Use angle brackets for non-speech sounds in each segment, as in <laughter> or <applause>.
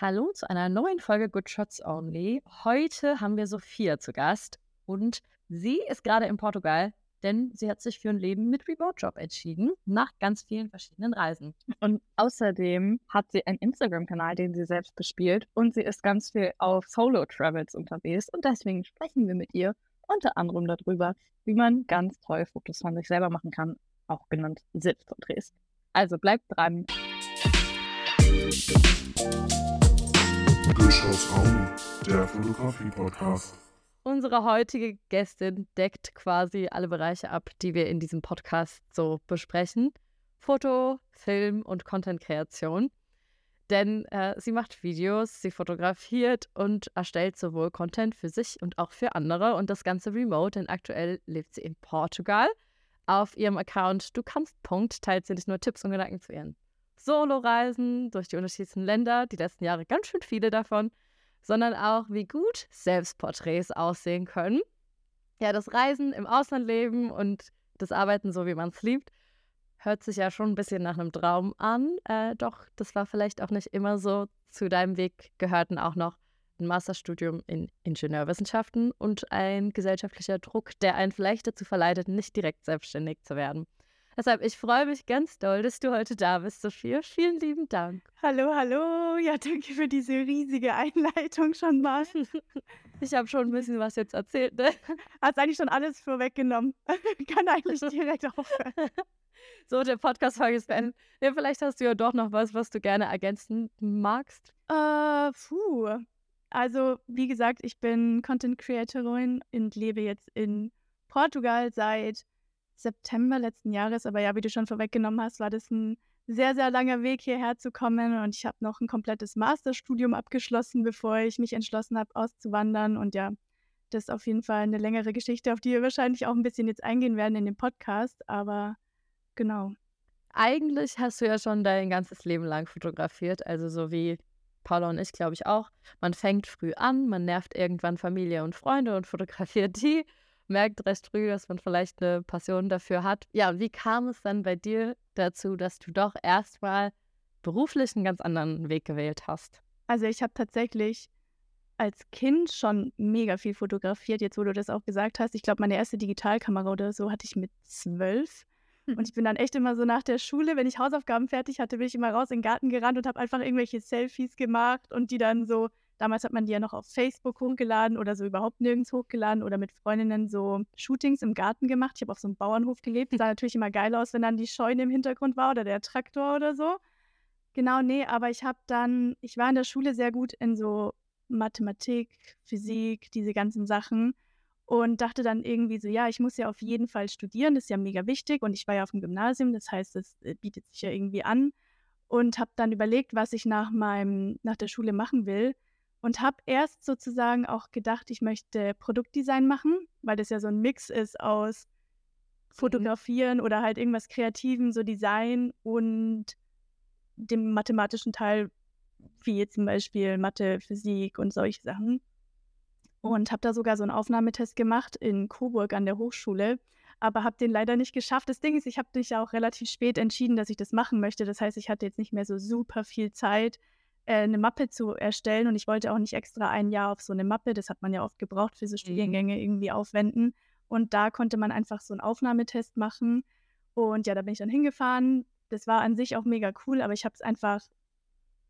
Hallo zu einer neuen Folge Good Shots Only. Heute haben wir Sophia zu Gast und sie ist gerade in Portugal, denn sie hat sich für ein Leben mit Remote-Job entschieden, nach ganz vielen verschiedenen Reisen. Und außerdem hat sie einen Instagram-Kanal, den sie selbst bespielt und sie ist ganz viel auf Solo-Travels unterwegs und deswegen sprechen wir mit ihr unter anderem darüber, wie man ganz toll Fotos von sich selber machen kann, auch genannt Selbstporträts. Also bleibt dran. Durchaus Augen, der Fotografie-Podcast. Unsere heutige Gästin deckt quasi alle Bereiche ab, die wir in diesem Podcast so besprechen. Foto, Film und Content-Kreation. Denn äh, sie macht Videos, sie fotografiert und erstellt sowohl Content für sich und auch für andere und das Ganze remote, denn aktuell lebt sie in Portugal. Auf ihrem Account Du kannst Punkt teilt sie nicht nur Tipps und Gedanken zu ihren Solo-Reisen durch die unterschiedlichen Länder, die letzten Jahre ganz schön viele davon, sondern auch, wie gut Selbstporträts aussehen können. Ja, das Reisen im Ausland leben und das Arbeiten so, wie man es liebt, hört sich ja schon ein bisschen nach einem Traum an. Äh, doch das war vielleicht auch nicht immer so. Zu deinem Weg gehörten auch noch ein Masterstudium in Ingenieurwissenschaften und ein gesellschaftlicher Druck, der einen vielleicht dazu verleitet, nicht direkt selbstständig zu werden. Deshalb, ich freue mich ganz doll, dass du heute da bist, Sophia. Vielen lieben Dank. Hallo, hallo. Ja, danke für diese riesige Einleitung schon mal. <laughs> Ich habe schon ein bisschen was jetzt erzählt, ne? <laughs> Hast eigentlich schon alles vorweggenommen. <laughs> Kann eigentlich direkt aufhören. So, der Podcast-Folge ist beendet. Ja, vielleicht hast du ja doch noch was, was du gerne ergänzen magst. Äh, puh. Also, wie gesagt, ich bin Content Creatorin und lebe jetzt in Portugal seit September letzten Jahres. Aber ja, wie du schon vorweggenommen hast, war das ein sehr, sehr langer Weg hierher zu kommen. Und ich habe noch ein komplettes Masterstudium abgeschlossen, bevor ich mich entschlossen habe, auszuwandern. Und ja, das ist auf jeden Fall eine längere Geschichte, auf die wir wahrscheinlich auch ein bisschen jetzt eingehen werden in dem Podcast. Aber genau. Eigentlich hast du ja schon dein ganzes Leben lang fotografiert, also so wie Paula und ich, glaube ich auch. Man fängt früh an, man nervt irgendwann Familie und Freunde und fotografiert die merkt recht früh, dass man vielleicht eine Passion dafür hat. Ja, und wie kam es dann bei dir dazu, dass du doch erstmal beruflich einen ganz anderen Weg gewählt hast? Also ich habe tatsächlich als Kind schon mega viel fotografiert, jetzt wo du das auch gesagt hast. Ich glaube, meine erste Digitalkamera oder so hatte ich mit zwölf. Hm. Und ich bin dann echt immer so nach der Schule, wenn ich Hausaufgaben fertig hatte, bin ich immer raus in den Garten gerannt und habe einfach irgendwelche Selfies gemacht und die dann so Damals hat man die ja noch auf Facebook hochgeladen oder so überhaupt nirgends hochgeladen oder mit Freundinnen so Shootings im Garten gemacht. Ich habe auf so einem Bauernhof gelebt. Sah natürlich immer geil aus, wenn dann die Scheune im Hintergrund war oder der Traktor oder so. Genau, nee, aber ich habe dann, ich war in der Schule sehr gut in so Mathematik, Physik, diese ganzen Sachen und dachte dann irgendwie so, ja, ich muss ja auf jeden Fall studieren, das ist ja mega wichtig und ich war ja auf dem Gymnasium, das heißt, es äh, bietet sich ja irgendwie an und habe dann überlegt, was ich nach meinem nach der Schule machen will und habe erst sozusagen auch gedacht, ich möchte Produktdesign machen, weil das ja so ein Mix ist aus mhm. Fotografieren oder halt irgendwas Kreativem, so Design und dem mathematischen Teil, wie jetzt zum Beispiel Mathe, Physik und solche Sachen. Und habe da sogar so einen Aufnahmetest gemacht in Coburg an der Hochschule, aber habe den leider nicht geschafft. Das Ding ist, ich habe mich ja auch relativ spät entschieden, dass ich das machen möchte. Das heißt, ich hatte jetzt nicht mehr so super viel Zeit, äh, 'ne Mappe zu erstellen und ich wollte auch nicht extra ein Jahr auf so eine Mappe, das hat man ja oft gebraucht für so Mhm. Studiengänge, irgendwie aufwenden. Und da konnte man einfach so einen Aufnahmetest machen. Und ja, da bin ich dann hingefahren. Das war an sich auch mega cool, aber ich habe es einfach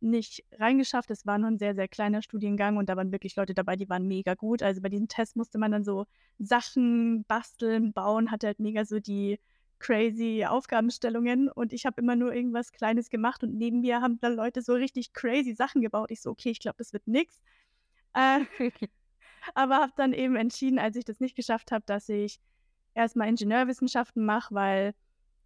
nicht reingeschafft. Es war nur ein sehr, sehr kleiner Studiengang und da waren wirklich Leute dabei, die waren mega gut. Also, bei diesem Test musste man dann so Sachen basteln, bauen, hatte halt mega so die crazy Aufgabenstellungen und ich habe immer nur irgendwas Kleines gemacht und neben mir haben dann Leute so richtig crazy Sachen gebaut. Ich so, okay, ich glaube, das wird nix. Äh, <laughs> aber habe dann eben entschieden, als ich das nicht geschafft habe, dass ich erstmal Ingenieurwissenschaften mache, weil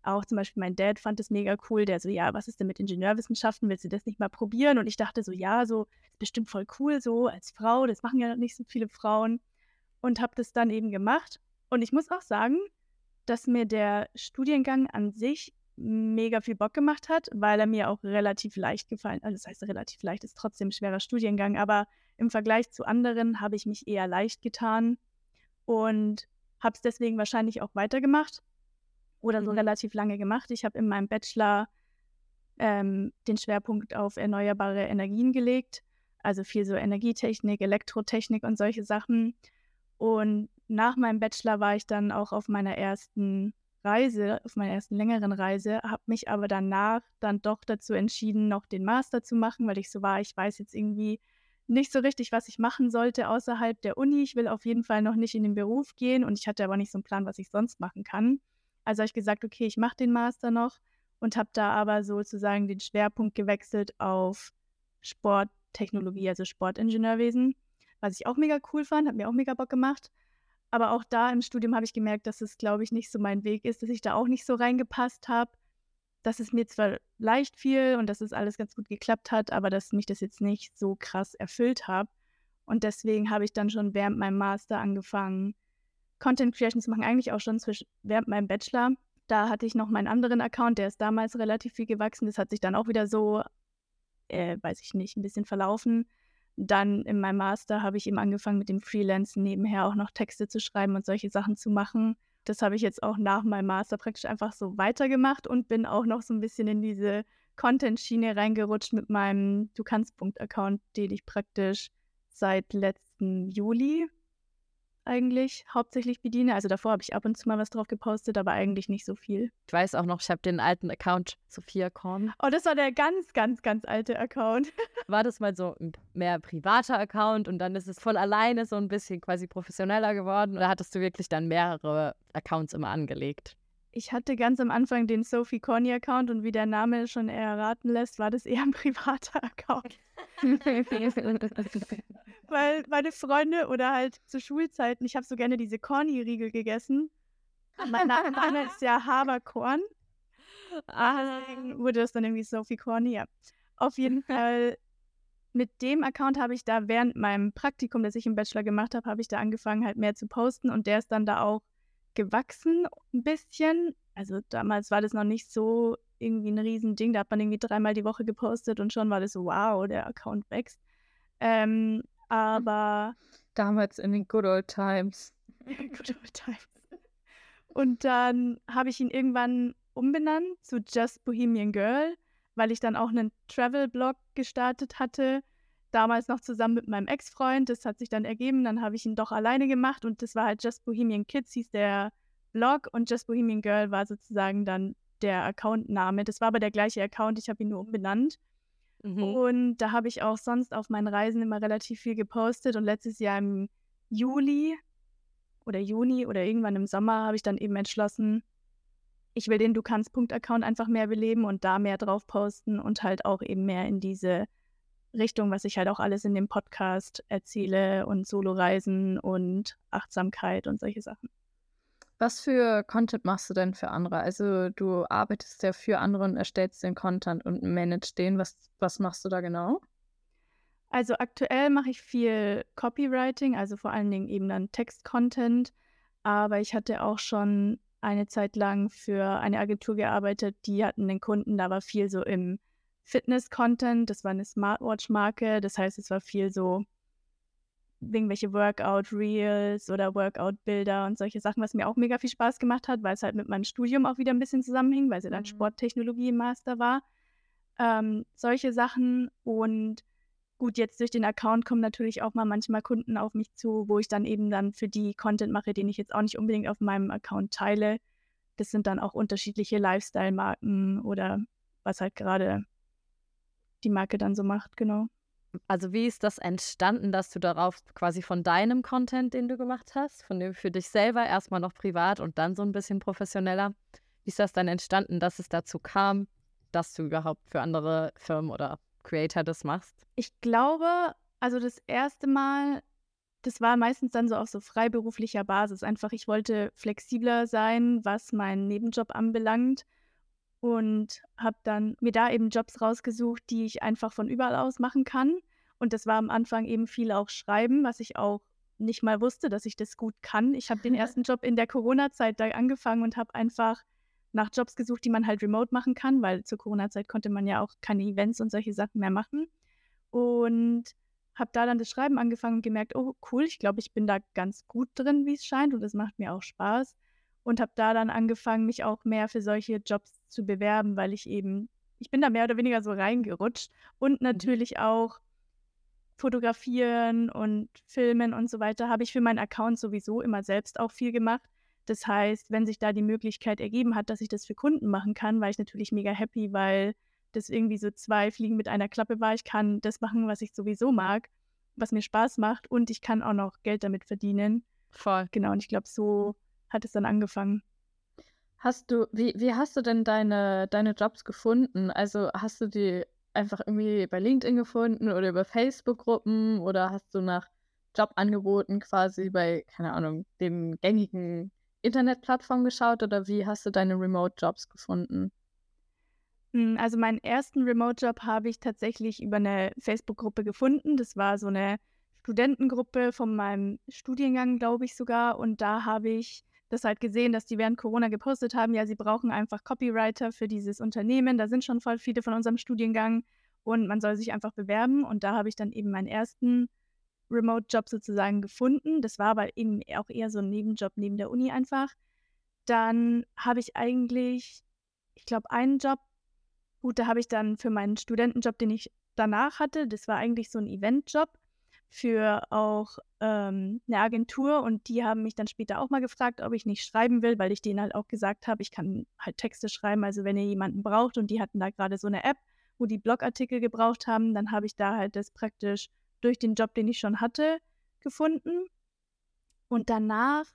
auch zum Beispiel mein Dad fand es mega cool. Der so, ja, was ist denn mit Ingenieurwissenschaften? Willst du das nicht mal probieren? Und ich dachte so, ja, so ist bestimmt voll cool, so als Frau. Das machen ja nicht so viele Frauen. Und habe das dann eben gemacht. Und ich muss auch sagen, dass mir der Studiengang an sich mega viel Bock gemacht hat, weil er mir auch relativ leicht gefallen also das heißt relativ leicht, ist trotzdem 'n schwerer Studiengang, aber im Vergleich zu anderen habe ich mich eher leicht getan und habe es deswegen wahrscheinlich auch weitergemacht oder so Mhm. relativ lange gemacht. Ich habe in meinem Bachelor, ähm, den Schwerpunkt auf erneuerbare Energien gelegt also viel so Energietechnik, Elektrotechnik und solche Sachen. Und nach meinem Bachelor war ich dann auch auf meiner ersten Reise, auf meiner ersten längeren Reise, habe mich aber danach dann doch dazu entschieden, noch den Master zu machen, weil ich so war, ich weiß jetzt irgendwie nicht so richtig, was ich machen sollte außerhalb der Uni. Ich will auf jeden Fall noch nicht in den Beruf gehen und ich hatte aber nicht so einen Plan, was ich sonst machen kann. Also habe ich gesagt, okay, ich mache den Master noch und habe da aber sozusagen den Schwerpunkt gewechselt auf Sporttechnologie, also Sportingenieurwesen, was ich auch mega cool fand, hat mir auch mega Bock gemacht. Aber auch da im Studium habe ich gemerkt, dass es, glaube ich, nicht so mein Weg ist, dass ich da auch nicht so reingepasst habe. Dass es mir zwar leicht fiel und dass es alles ganz gut geklappt hat, aber dass mich das jetzt nicht so krass erfüllt habe. Und deswegen habe ich dann schon während meinem Master angefangen, Content Creation zu machen, eigentlich auch schon zwischen, während meinem Bachelor. Da hatte ich noch meinen anderen Account, der ist damals relativ viel gewachsen. Das hat sich dann auch wieder so, äh, weiß ich nicht, ein bisschen verlaufen. Dann in meinem Master habe ich eben angefangen mit dem Freelancen nebenher auch noch Texte zu schreiben und solche Sachen zu machen. Das habe ich jetzt auch nach meinem Master praktisch einfach so weitergemacht und bin auch noch so ein bisschen in diese Content-Schiene reingerutscht mit meinem Du kannst-Punkt-Account, den ich praktisch seit letzten Juli eigentlich hauptsächlich bediene. Also davor habe ich ab und zu mal was drauf gepostet, aber eigentlich nicht so viel. Ich weiß auch noch, ich habe den alten Account Sophia Korn. Oh, das war der ganz, ganz, ganz alte Account. War das mal so ein mehr privater Account und dann ist es von alleine so ein bisschen quasi professioneller geworden? Oder hattest du wirklich dann mehrere Accounts immer angelegt? Ich hatte ganz am Anfang den Sophie Corny Account und wie der Name schon erraten lässt, war das <laughs> eher ein privater Account. <laughs> Weil meine Freunde oder halt zu Schulzeiten, ich habe so gerne diese Corny-Riegel gegessen. Mein Name ist ja Haberkorn. Ah. Deswegen wurde das dann irgendwie Sophie Corny, ja. Auf jeden <laughs> Fall, mit dem Account habe ich da während meinem Praktikum, das ich im Bachelor gemacht habe, habe ich da angefangen, halt mehr zu posten und der ist dann da auch gewachsen ein bisschen. Also damals war das noch nicht so irgendwie ein Riesending. Da hat man irgendwie dreimal die Woche gepostet und schon war das so, wow, der Account wächst. Ähm, aber damals in den Good Old Times. <laughs> good Old Times. Und dann habe ich ihn irgendwann umbenannt zu Just Bohemian Girl, weil ich dann auch einen Travel-Blog gestartet hatte. Damals noch zusammen mit meinem Ex-Freund. Das hat sich dann ergeben. Dann habe ich ihn doch alleine gemacht und das war halt Just Bohemian Kids, hieß der Blog und Just Bohemian Girl war sozusagen dann der Accountname. Das war aber der gleiche Account, ich habe ihn nur umbenannt. Mhm. Und da habe ich auch sonst auf meinen Reisen immer relativ viel gepostet. Und letztes Jahr im Juli oder Juni oder irgendwann im Sommer habe ich dann eben entschlossen, ich will den Du kannst-Punkt-Account einfach mehr beleben und da mehr drauf posten und halt auch eben mehr in diese Richtung, was ich halt auch alles in dem Podcast erzähle und Solo-Reisen und Achtsamkeit und solche Sachen. Was für Content machst du denn für andere? Also du arbeitest ja für andere und erstellst den Content und managst den. Was, was machst du da genau? Also aktuell mache ich viel Copywriting, also vor allen Dingen eben dann Text-Content. Aber ich hatte auch schon eine Zeit lang für eine Agentur gearbeitet, die hatten den Kunden, da war viel so im Fitness-Content. Das war eine Smartwatch-Marke, das heißt, es war viel so irgendwelche Workout-Reels oder Workout-Bilder und solche Sachen, was mir auch mega viel Spaß gemacht hat, weil es halt mit meinem Studium auch wieder ein bisschen zusammenhing, weil sie dann mhm. Sporttechnologie im Master war. Ähm, solche Sachen und gut, jetzt durch den Account kommen natürlich auch mal manchmal Kunden auf mich zu, wo ich dann eben dann für die Content mache, den ich jetzt auch nicht unbedingt auf meinem Account teile. Das sind dann auch unterschiedliche Lifestyle-Marken oder was halt gerade die Marke dann so macht, genau. Also wie ist das entstanden, dass du darauf quasi von deinem Content, den du gemacht hast, von dem für dich selber erstmal noch privat und dann so ein bisschen professioneller, wie ist das dann entstanden, dass es dazu kam, dass du überhaupt für andere Firmen oder Creator das machst? Ich glaube, also das erste Mal, das war meistens dann so auf so freiberuflicher Basis. Einfach, ich wollte flexibler sein, was meinen Nebenjob anbelangt und habe dann mir da eben Jobs rausgesucht, die ich einfach von überall aus machen kann. Und das war am Anfang eben viel auch Schreiben, was ich auch nicht mal wusste, dass ich das gut kann. Ich habe den <laughs> ersten Job in der Corona-Zeit da angefangen und habe einfach nach Jobs gesucht, die man halt remote machen kann, weil zur Corona-Zeit konnte man ja auch keine Events und solche Sachen mehr machen. Und habe da dann das Schreiben angefangen und gemerkt, oh cool, ich glaube, ich bin da ganz gut drin, wie es scheint und es macht mir auch Spaß und habe da dann angefangen, mich auch mehr für solche Jobs zu bewerben, weil ich eben, ich bin da mehr oder weniger so reingerutscht und mhm. natürlich auch Fotografieren und Filmen und so weiter habe ich für meinen Account sowieso immer selbst auch viel gemacht. Das heißt, wenn sich da die Möglichkeit ergeben hat, dass ich das für Kunden machen kann, war ich natürlich mega happy, weil das irgendwie so zwei Fliegen mit einer Klappe war. Ich kann das machen, was ich sowieso mag, was mir Spaß macht und ich kann auch noch Geld damit verdienen. Voll. Genau, und ich glaube, so hat es dann angefangen. Hast du, wie, wie hast du denn deine, deine Jobs gefunden? Also hast du die einfach irgendwie bei LinkedIn gefunden oder über Facebook-Gruppen oder hast du nach Jobangeboten quasi bei, keine Ahnung, den gängigen Internetplattformen geschaut oder wie hast du deine Remote-Jobs gefunden? Hm, also meinen ersten Remote-Job habe ich tatsächlich über eine Facebook-Gruppe gefunden. Das war so eine Studentengruppe von meinem Studiengang, glaube ich sogar. Und da habe ich das halt gesehen, dass die während Corona gepostet haben, ja, sie brauchen einfach Copywriter für dieses Unternehmen. Da sind schon voll viele von unserem Studiengang und man soll sich einfach bewerben. Und da habe ich dann eben meinen ersten Remote-Job sozusagen gefunden. Das war aber eben auch eher so ein Nebenjob neben der Uni einfach. Dann habe ich eigentlich, ich glaube, einen Job, gut, da habe ich dann für meinen Studentenjob, den ich danach hatte, das war eigentlich so ein Eventjob für auch ähm, eine Agentur und die haben mich dann später auch mal gefragt, ob ich nicht schreiben will, weil ich denen halt auch gesagt habe, ich kann halt Texte schreiben, also wenn ihr jemanden braucht und die hatten da gerade so eine App, wo die Blogartikel gebraucht haben, dann habe ich da halt das praktisch durch den Job, den ich schon hatte, gefunden. Und danach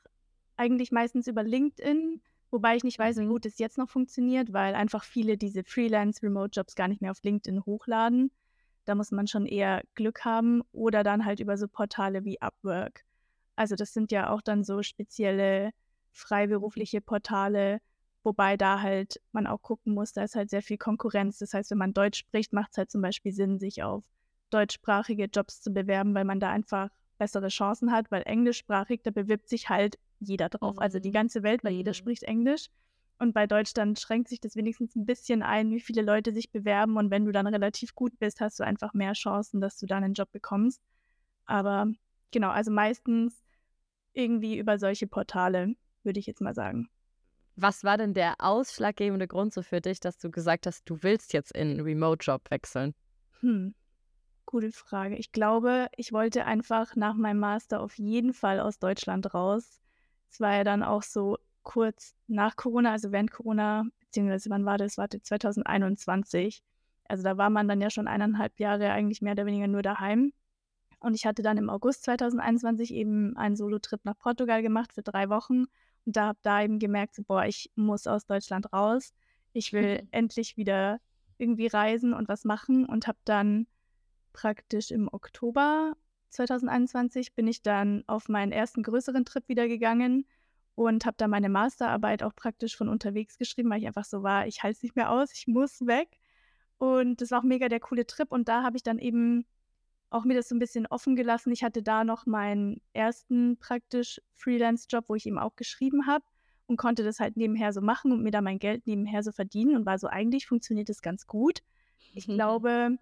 eigentlich meistens über LinkedIn, wobei ich nicht weiß, wie mhm. gut es jetzt noch funktioniert, weil einfach viele diese Freelance-Remote-Jobs gar nicht mehr auf LinkedIn hochladen. Da muss man schon eher Glück haben oder dann halt über so Portale wie Upwork. Also das sind ja auch dann so spezielle freiberufliche Portale, wobei da halt man auch gucken muss, da ist halt sehr viel Konkurrenz. Das heißt, wenn man Deutsch spricht, macht es halt zum Beispiel Sinn, sich auf deutschsprachige Jobs zu bewerben, weil man da einfach bessere Chancen hat, weil englischsprachig, da bewirbt sich halt jeder drauf, mhm. also die mhm. ganze Welt, weil jeder mhm. spricht Englisch. Und bei Deutsch dann schränkt sich das wenigstens ein bisschen ein, wie viele Leute sich bewerben. Und wenn du dann relativ gut bist, hast du einfach mehr Chancen, dass du dann einen Job bekommst. Aber genau, also meistens irgendwie über solche Portale, würde ich jetzt mal sagen. Was war denn der ausschlaggebende Grund so für dich, dass du gesagt hast, du willst jetzt in einen Remote-Job wechseln? Hm, gute Frage. Ich glaube, ich wollte einfach nach meinem Master auf jeden Fall aus Deutschland raus. Es war ja dann auch so kurz nach Corona, also während Corona, beziehungsweise wann war das? Warte, 2021. Also da war man dann ja schon eineinhalb Jahre eigentlich mehr oder weniger nur daheim. Und ich hatte dann im August 2021 eben einen Solo-Trip nach Portugal gemacht für drei Wochen. Und da habe da eben gemerkt, so, boah, ich muss aus Deutschland raus. Ich will mhm. endlich wieder irgendwie reisen und was machen und habe dann praktisch im Oktober 2021 bin ich dann auf meinen ersten größeren Trip wieder gegangen und habe da meine Masterarbeit auch praktisch von unterwegs geschrieben, weil ich einfach so war, ich halte es nicht mehr aus, ich muss weg. Und das war auch mega der coole Trip und da habe ich dann eben auch mir das so ein bisschen offen gelassen. Ich hatte da noch meinen ersten praktisch Freelance-Job, wo ich eben auch geschrieben habe und konnte das halt nebenher so machen und mir da mein Geld nebenher so verdienen und war so, eigentlich funktioniert das ganz gut. Ich mhm. glaube,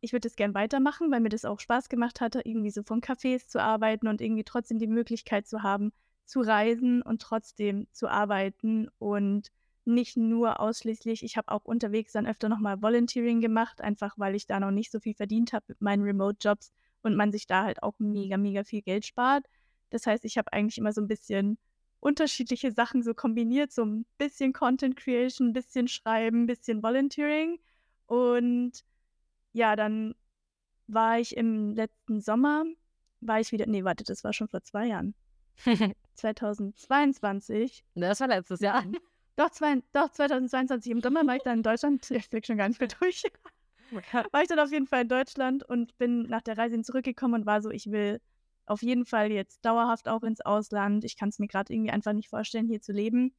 ich würde das gern weitermachen, weil mir das auch Spaß gemacht hatte, irgendwie so von Cafés zu arbeiten und irgendwie trotzdem die Möglichkeit zu haben, zu reisen und trotzdem zu arbeiten und nicht nur ausschließlich, ich habe auch unterwegs dann öfter nochmal Volunteering gemacht, einfach weil ich da noch nicht so viel verdient habe mit meinen Remote-Jobs und man sich da halt auch mega, mega viel Geld spart. Das heißt, ich habe eigentlich immer so ein bisschen unterschiedliche Sachen so kombiniert, so ein bisschen Content Creation, ein bisschen Schreiben, ein bisschen Volunteering. Und ja, dann war ich im letzten Sommer, war ich wieder, nee, warte, das war schon vor zwei Jahren. <laughs> 2022. Das war letztes Jahr. Doch, zwei, doch 2022 im Sommer war ich dann in Deutschland. <laughs> Ich blick schon gar nicht mehr durch. war ich dann auf jeden Fall in Deutschland und bin nach der Reise zurückgekommen und war so, ich will auf jeden Fall jetzt dauerhaft auch ins Ausland. Ich kann es mir gerade irgendwie einfach nicht vorstellen, hier zu leben.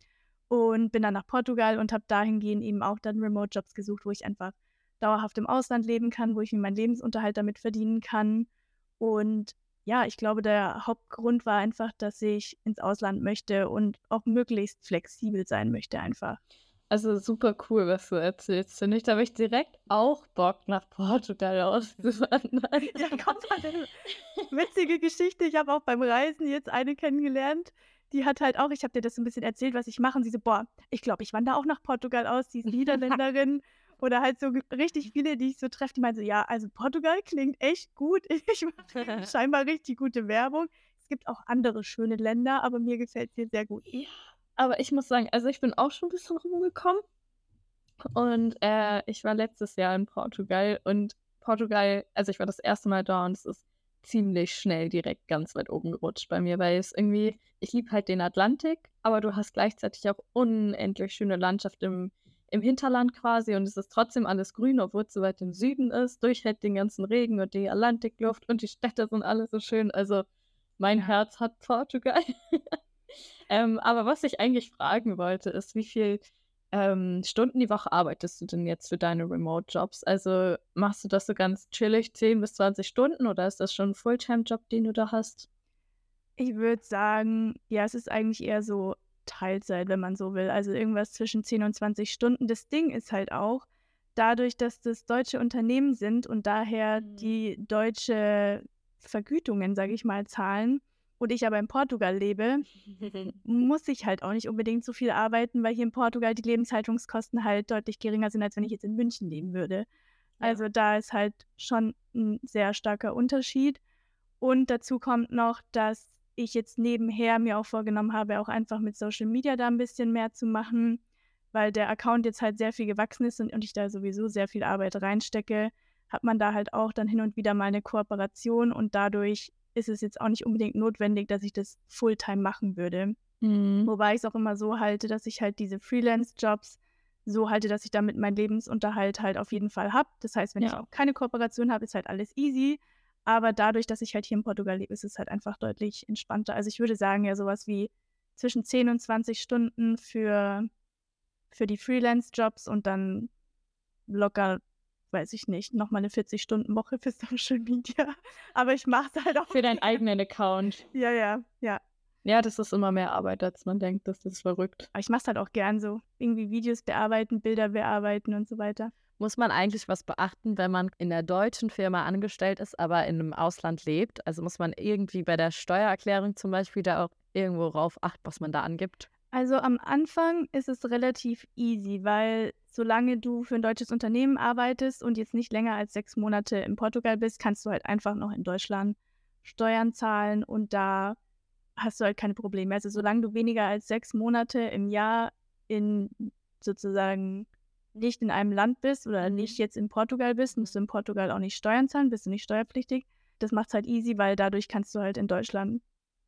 Und bin dann nach Portugal und habe dahingehend eben auch dann Remote-Jobs gesucht, wo ich einfach dauerhaft im Ausland leben kann, wo ich mir meinen Lebensunterhalt damit verdienen kann. Und ja, ich glaube, der Hauptgrund war einfach, dass ich ins Ausland möchte und auch möglichst flexibel sein möchte einfach. Also super cool, was du erzählst, finde ich. Da habe ich direkt auch Bock, nach Portugal auszuwandern. <laughs> ja, kommt mal eine witzige Geschichte. Ich habe auch beim Reisen jetzt eine kennengelernt. Die hat halt auch, ich habe dir das so ein bisschen erzählt, was ich mache. Und sie so, boah, ich glaube, ich wandere auch nach Portugal aus. Sie ist <laughs> Niederländerin Oder halt so richtig viele, die ich so treffe, die meinen so, ja, also Portugal klingt echt gut. <laughs> Ich mache <laughs> scheinbar richtig gute Werbung. Es gibt auch andere schöne Länder, aber mir gefällt es hier sehr gut. Ja, aber ich muss sagen, also ich bin auch schon ein bisschen rumgekommen. Und äh, ich war letztes Jahr in Portugal und Portugal, also ich war das erste Mal da und es ist ziemlich schnell direkt ganz weit oben gerutscht bei mir, weil es irgendwie, ich liebe halt den Atlantik, aber du hast gleichzeitig auch unendlich schöne Landschaft im, im Hinterland quasi und es ist trotzdem alles grün, obwohl es so weit im Süden ist, durchhält den ganzen Regen und die Atlantikluft und die Städte sind alle so schön. Also mein Herz hat Portugal. <laughs> ähm, aber was ich eigentlich fragen wollte, ist, wie viel ähm, Stunden die Woche arbeitest du denn jetzt für deine Remote-Jobs? Also machst du das so ganz chillig, 10 bis 20 Stunden oder ist das schon ein Fulltime-Job, den du da hast? Ich würde sagen, ja, es ist eigentlich eher so Teilzeit, wenn man so will. Also irgendwas zwischen 10 und 20 Stunden. Das Ding ist halt auch, dadurch, dass das deutsche Unternehmen sind und daher mhm. die deutsche Vergütungen, sage ich mal, zahlen, und ich aber in Portugal lebe, <laughs> muss ich halt auch nicht unbedingt so viel arbeiten, weil hier in Portugal die Lebenshaltungskosten halt deutlich geringer sind, als wenn ich jetzt in München leben würde. Ja. Also da ist halt schon ein sehr starker Unterschied. Und dazu kommt noch, dass ich jetzt nebenher mir auch vorgenommen habe, auch einfach mit Social Media da ein bisschen mehr zu machen, weil der Account jetzt halt sehr viel gewachsen ist und, und ich da sowieso sehr viel Arbeit reinstecke, hat man da halt auch dann hin und wieder mal eine Kooperation und dadurch ist es jetzt auch nicht unbedingt notwendig, dass ich das Fulltime machen würde. Mhm. Wobei ich es auch immer so halte, dass ich halt diese Freelance-Jobs so halte, dass ich damit meinen Lebensunterhalt halt auf jeden Fall habe. Das heißt, wenn ja. ich auch keine Kooperation habe, ist halt alles easy. Aber dadurch, dass ich halt hier in Portugal lebe, ist es halt einfach deutlich entspannter. Also ich würde sagen, ja, sowas wie zwischen 10 und 20 Stunden für, für die Freelance-Jobs und dann locker weiß ich nicht, nochmal eine 40-Stunden-Woche für <laughs> Social Media. Aber ich mache es halt auch. Für deinen eigenen Account. Ja, ja, ja. Ja, das ist immer mehr Arbeit, als man denkt. Das ist verrückt. Aber ich mache es halt auch gern so. Irgendwie Videos bearbeiten, Bilder bearbeiten und so weiter. Muss man eigentlich was beachten, wenn man in der deutschen Firma angestellt ist, aber in einem Ausland lebt? Also muss man irgendwie bei der Steuererklärung zum Beispiel da auch irgendwo rauf achten, was man da angibt? Also am Anfang ist es relativ easy, weil solange du für ein deutsches Unternehmen arbeitest und jetzt nicht länger als sechs Monate in Portugal bist, kannst du halt einfach noch in Deutschland Steuern zahlen und da hast du halt keine Probleme. Also solange du weniger als sechs Monate im Jahr in sozusagen nicht in einem Land bist oder mhm. nicht jetzt in Portugal bist, musst du in Portugal auch nicht Steuern zahlen, bist du nicht steuerpflichtig. Das macht es halt easy, weil dadurch kannst du halt in Deutschland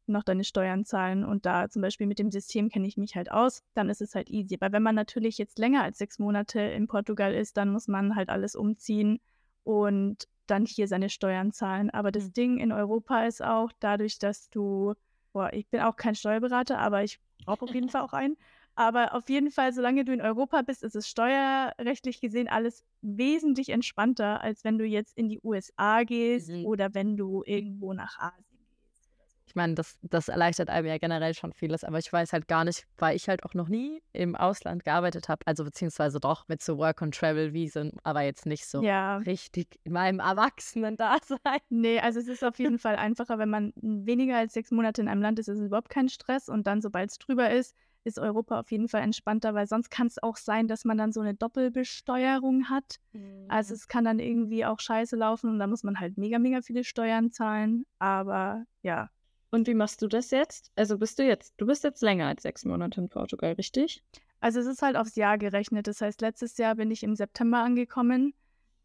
noch deine Steuern zahlen und da zum Beispiel mit dem System kenne ich mich halt aus, dann ist es halt easy. Aber wenn man natürlich jetzt länger als sechs Monate in Portugal ist, dann muss man halt alles umziehen und dann hier seine Steuern zahlen. Aber das. Ding in Europa ist auch dadurch, dass du, boah, ich bin auch kein Steuerberater, aber ich <laughs> brauche auf jeden Fall auch einen. Aber auf jeden Fall, solange du in Europa bist, ist es steuerrechtlich gesehen alles wesentlich entspannter, als wenn du jetzt in die USA gehst mhm. oder wenn du irgendwo nach Asien ich meine, das, das erleichtert einem ja generell schon vieles, aber ich weiß halt gar nicht, weil ich halt auch noch nie im Ausland gearbeitet habe, also beziehungsweise doch mit so Work- and Travel-Visen, aber jetzt nicht so ja. richtig in meinem Erwachsenen-Dasein. Nee, also es ist auf jeden Fall einfacher, wenn man weniger als sechs Monate in einem Land ist, ist es überhaupt kein Stress und dann, sobald es drüber ist, ist Europa auf jeden Fall entspannter, weil sonst kann es auch sein, dass man dann so eine Doppelbesteuerung hat. Mhm. Also es kann dann irgendwie auch scheiße laufen und da muss man halt mega, mega viele Steuern zahlen. Aber ja, und wie machst du das jetzt? Also bist du jetzt, du bist jetzt länger als sechs Monate in Portugal, richtig? Also es ist halt aufs Jahr gerechnet. Das heißt, letztes Jahr bin ich im September angekommen.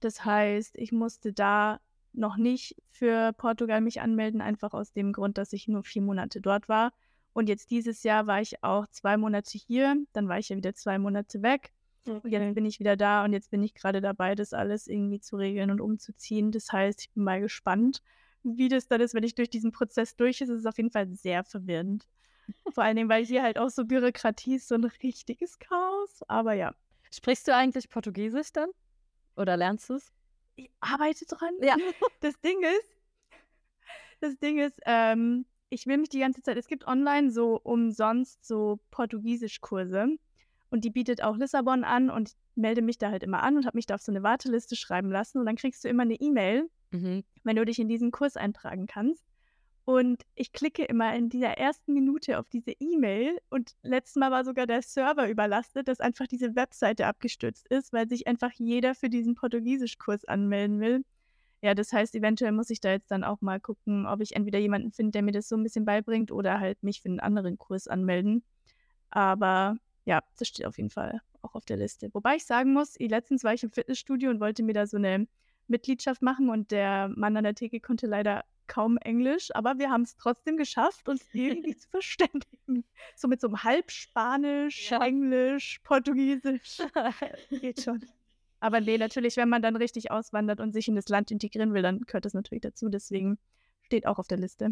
Das heißt, ich musste da noch nicht für Portugal mich anmelden, einfach aus dem Grund, dass ich nur vier Monate dort war. Und jetzt dieses Jahr war ich auch zwei Monate hier, dann war ich ja wieder zwei Monate weg. Okay. Und jetzt bin ich wieder da und jetzt bin ich gerade dabei, das alles irgendwie zu regeln und umzuziehen. Das heißt, ich bin mal gespannt wie das dann ist, wenn ich durch diesen Prozess durch ist, ist es auf jeden Fall sehr verwirrend. Vor allen Dingen, weil hier halt auch so Bürokratie ist, so ein richtiges Chaos. Aber ja. Sprichst du eigentlich Portugiesisch dann? Oder lernst du es? Ich arbeite dran. Ja. <laughs> Das Ding ist, das Ding ist, ähm, ich will mich die ganze Zeit, es gibt online so umsonst so Portugiesisch-Kurse und die bietet auch Lissabon an und ich melde mich da halt immer an und habe mich da auf so eine Warteliste schreiben lassen und dann kriegst du immer eine E-Mail, mhm. wenn du dich in diesen Kurs eintragen kannst. Und ich klicke immer in dieser ersten Minute auf diese E-Mail und letztes Mal war sogar der Server überlastet, dass einfach diese Webseite abgestürzt ist, weil sich einfach jeder für diesen Portugiesischkurs anmelden will. Ja, das heißt, eventuell muss ich da jetzt dann auch mal gucken, ob ich entweder jemanden finde, der mir das so ein bisschen beibringt oder halt mich für einen anderen Kurs anmelden. Aber ja, das steht auf jeden Fall auch auf der Liste. Wobei ich sagen muss, letztens war ich im Fitnessstudio und wollte mir da so eine Mitgliedschaft machen und der Mann an der Theke konnte leider kaum Englisch, aber wir haben es trotzdem geschafft, uns irgendwie <laughs> zu verständigen. So mit so einem Halbspanisch, ja. Englisch, Portugiesisch. <laughs> Geht schon. Aber nee, natürlich, wenn man dann richtig auswandert und sich in das Land integrieren will, dann gehört das natürlich dazu. Deswegen steht auch auf der Liste.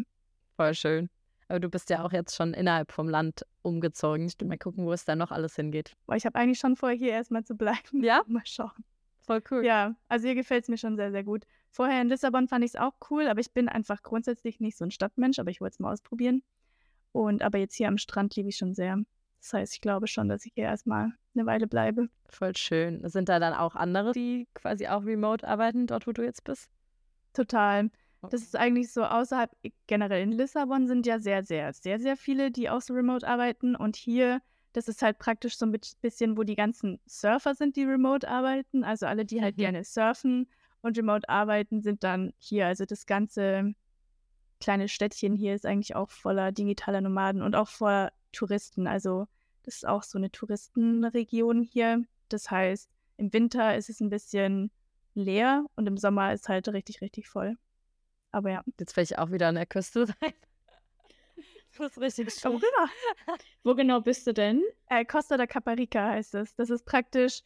Voll schön. Aber du bist ja auch jetzt schon innerhalb vom Land umgezogen. Ich will mal gucken, wo es da noch alles hingeht. Boah, ich habe eigentlich schon vor, hier erstmal zu bleiben. Ja? <laughs> Mal schauen. Voll cool. Ja, also hier gefällt es mir schon sehr, sehr gut. Vorher in Lissabon fand ich es auch cool, aber ich bin einfach grundsätzlich nicht so ein Stadtmensch, aber ich wollte es mal ausprobieren. Und aber jetzt hier am Strand liebe ich schon sehr. Das heißt, ich glaube schon, dass ich hier erstmal eine Weile bleibe. Voll schön. Sind da dann auch andere, die quasi auch remote arbeiten, dort, wo du jetzt bist? Total. Das ist eigentlich so außerhalb, generell in Lissabon sind ja sehr, sehr, sehr, sehr viele, die auch so remote arbeiten. Und hier, das ist halt praktisch so ein bisschen, wo die ganzen Surfer sind, die remote arbeiten. Also alle, die halt mhm. gerne surfen und remote arbeiten, sind dann hier. Also das ganze kleine Städtchen hier ist eigentlich auch voller digitaler Nomaden und auch voller Touristen. Also das ist auch so eine Touristenregion hier. Das heißt, im Winter ist es ein bisschen leer und im Sommer ist halt richtig, richtig voll. Aber ja. Jetzt will ich auch wieder an der Küste <laughs> sein. Das ist richtig schön. <laughs> Wo genau bist du denn? Äh, Costa da Caparica heißt es. Das ist praktisch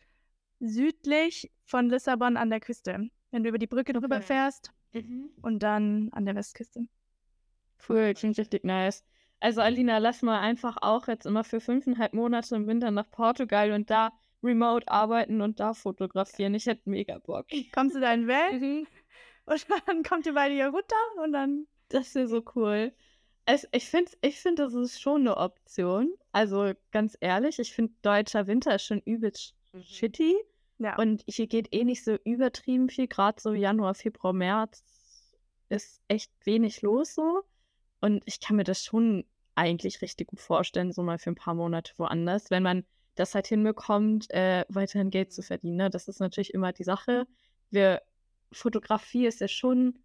südlich von Lissabon an der Küste. Wenn du über die Brücke drüber fährst mhm. und dann an der Westküste. Cool, klingt richtig nice. Also Alina, lass mal einfach auch jetzt immer für fünfeinhalb Monate im Winter nach Portugal und da remote arbeiten und da fotografieren. Ich hätte mega Bock. Kommst du da in Welt mhm. <laughs> und dann kommt ihr beide hier runter und dann. Das wäre so cool. Es, ich finde, ich find, das ist schon eine Option. Also ganz ehrlich, ich finde, deutscher Winter ist schon übelst mhm. shitty. Ja. Und hier geht eh nicht so übertrieben viel. Gerade so Januar, Februar, März ist echt wenig los so. Und ich kann mir das schon eigentlich richtig gut vorstellen, so mal für ein paar Monate woanders, wenn man das halt hinbekommt, äh, weiterhin Geld zu verdienen. Ne? Das ist natürlich immer die Sache. Wir, Fotografie ist ja schon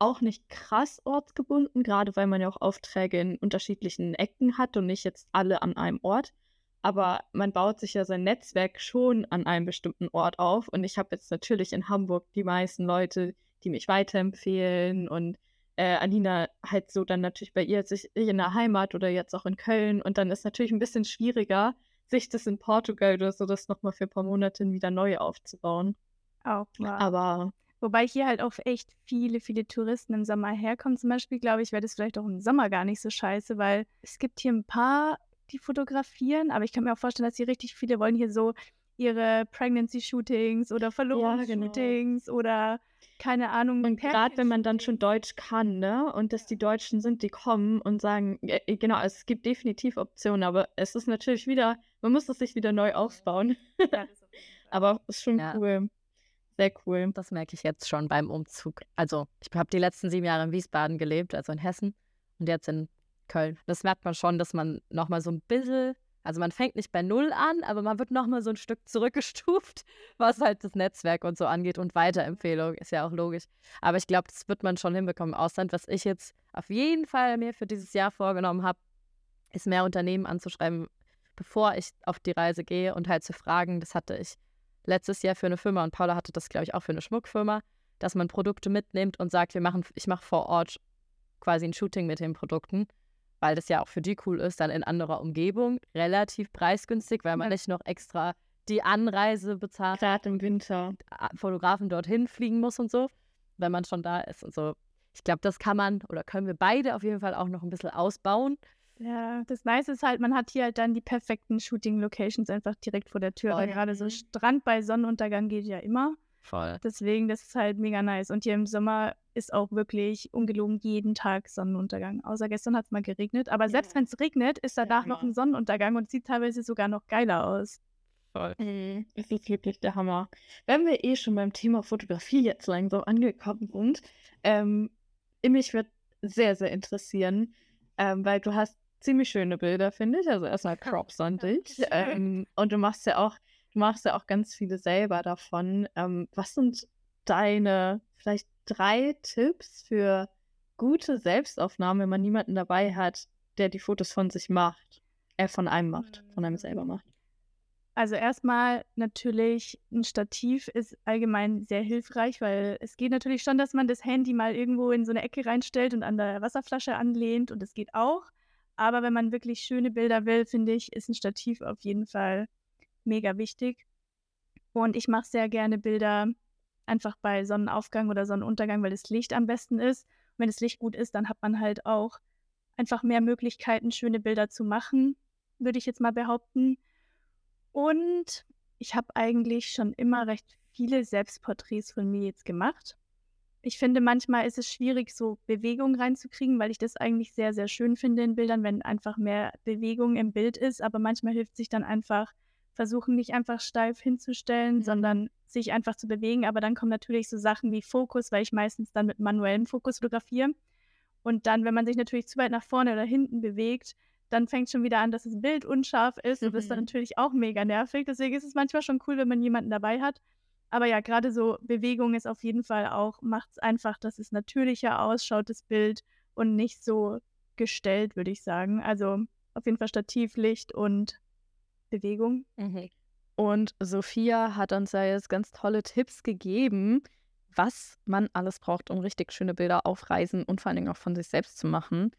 auch nicht krass ortsgebunden, gerade weil man ja auch Aufträge in unterschiedlichen Ecken hat und nicht jetzt alle an einem Ort. Aber man baut sich ja sein Netzwerk schon an einem bestimmten Ort auf. Und ich habe jetzt natürlich in Hamburg die meisten Leute, die mich weiterempfehlen und äh, Alina halt so dann natürlich bei ihr sich in der Heimat oder jetzt auch in Köln und dann ist natürlich ein bisschen schwieriger, sich das in Portugal oder so das nochmal für ein paar Monate wieder neu aufzubauen. Auch, ja. Aber Wobei hier halt auch echt viele, viele Touristen im Sommer herkommen. Zum Beispiel, glaube ich, wäre das vielleicht auch im Sommer gar nicht so scheiße, weil es gibt hier ein paar, die fotografieren, aber ich kann mir auch vorstellen, dass hier richtig viele wollen hier so ihre Pregnancy-Shootings oder Verlobungs-Shootings ja, genau. oder keine Ahnung. Und gerade wenn man dann schon Deutsch kann, ne? Und dass die Deutschen sind, die kommen und sagen, äh, genau, es gibt definitiv Optionen, aber es ist natürlich wieder, man muss das sich wieder neu aufbauen. Ja, <laughs> aber ist schon ja. cool. Sehr cool. Das merke ich jetzt schon beim Umzug. Also, ich habe die letzten sieben Jahre in Wiesbaden gelebt, also in Hessen und jetzt in Köln. Das merkt man schon, dass man nochmal so ein bisschen also man fängt nicht bei Null an, aber man wird nochmal so ein Stück zurückgestuft, <laughs> was halt das Netzwerk und so angeht und Weiterempfehlung, ist ja auch logisch. Aber ich glaube, das wird man schon hinbekommen im Ausland. Was ich jetzt auf jeden Fall mir für dieses Jahr vorgenommen habe, ist mehr Unternehmen anzuschreiben, bevor ich auf die Reise gehe und halt zu fragen, das hatte ich letztes Jahr für eine Firma und Paula hatte das, glaube ich, auch für eine Schmuckfirma, dass man Produkte mitnimmt und sagt, wir machen, ich mache vor Ort quasi ein Shooting mit den Produkten weil das ja auch für die cool ist, dann in anderer Umgebung, relativ preisgünstig, weil man nicht noch extra die Anreise bezahlt. Gerade im Winter. Fotografen dorthin fliegen muss und so, wenn man schon da ist und so. Ich glaube, das kann man oder können wir beide auf jeden Fall auch noch ein bisschen ausbauen. Ja, das Nice ist halt, man hat hier halt dann die perfekten Shooting-Locations einfach direkt vor der Tür. Oh, weil gerade so Strand bei Sonnenuntergang geht ja immer. Voll. Deswegen, das ist halt mega nice. Und hier im Sommer ist auch wirklich ungelogen jeden Tag Sonnenuntergang. Außer gestern hat es mal geregnet. Aber ja. selbst wenn es regnet, ist danach ja, noch ein Sonnenuntergang und sieht teilweise sogar noch geiler aus. Voll. Mhm. Es ist wirklich der Hammer. Wenn wir eh schon beim Thema Fotografie jetzt langsam angekommen sind, ähm, mich wird sehr, sehr interessieren, ähm, weil du hast ziemlich schöne Bilder, finde ich. Also erstmal <laughs> Props an dich. Ähm, und du machst ja auch, du machst ja auch ganz viele selber davon. Ähm, was sind deine vielleicht drei Tipps für gute Selbstaufnahmen, wenn man niemanden dabei hat, der die Fotos von sich macht, äh, von einem macht, von einem selber macht? Also erstmal natürlich ein Stativ ist allgemein sehr hilfreich, weil es geht natürlich schon, dass man das Handy mal irgendwo in so eine Ecke reinstellt und an der Wasserflasche anlehnt und das geht auch. Aber wenn man wirklich schöne Bilder will, finde ich, ist ein Stativ auf jeden Fall mega wichtig. Und ich mache sehr gerne Bilder einfach bei Sonnenaufgang oder Sonnenuntergang, weil das Licht am besten ist. Und wenn das Licht gut ist, dann hat man halt auch einfach mehr Möglichkeiten, schöne Bilder zu machen, würde ich jetzt mal behaupten. Und ich habe eigentlich schon immer recht viele Selbstporträts von mir jetzt gemacht. Ich finde, manchmal ist es schwierig, so Bewegung reinzukriegen, weil ich das eigentlich sehr, sehr schön finde in Bildern, wenn einfach mehr Bewegung im Bild ist. Aber manchmal hilft sich dann einfach, versuchen nicht einfach steif hinzustellen, mhm. sondern sich einfach zu bewegen. Aber dann kommen natürlich so Sachen wie Fokus, weil ich meistens dann mit manuellem Fokus fotografiere. Und dann, wenn man sich natürlich zu weit nach vorne oder hinten bewegt, dann fängt schon wieder an, dass das Bild unscharf ist. Mhm. Und das ist dann natürlich auch mega nervig. Deswegen ist es manchmal schon cool, wenn man jemanden dabei hat. Aber ja, gerade so Bewegung ist auf jeden Fall auch, macht es einfach, dass es natürlicher ausschaut, das Bild, und nicht so gestellt, würde ich sagen. Also auf jeden Fall Stativlicht und Bewegung. Mhm. Und Sophia hat uns ja jetzt ganz tolle Tipps gegeben, was man alles braucht, um richtig schöne Bilder auf Reisen und vor allen Dingen auch von sich selbst zu machen.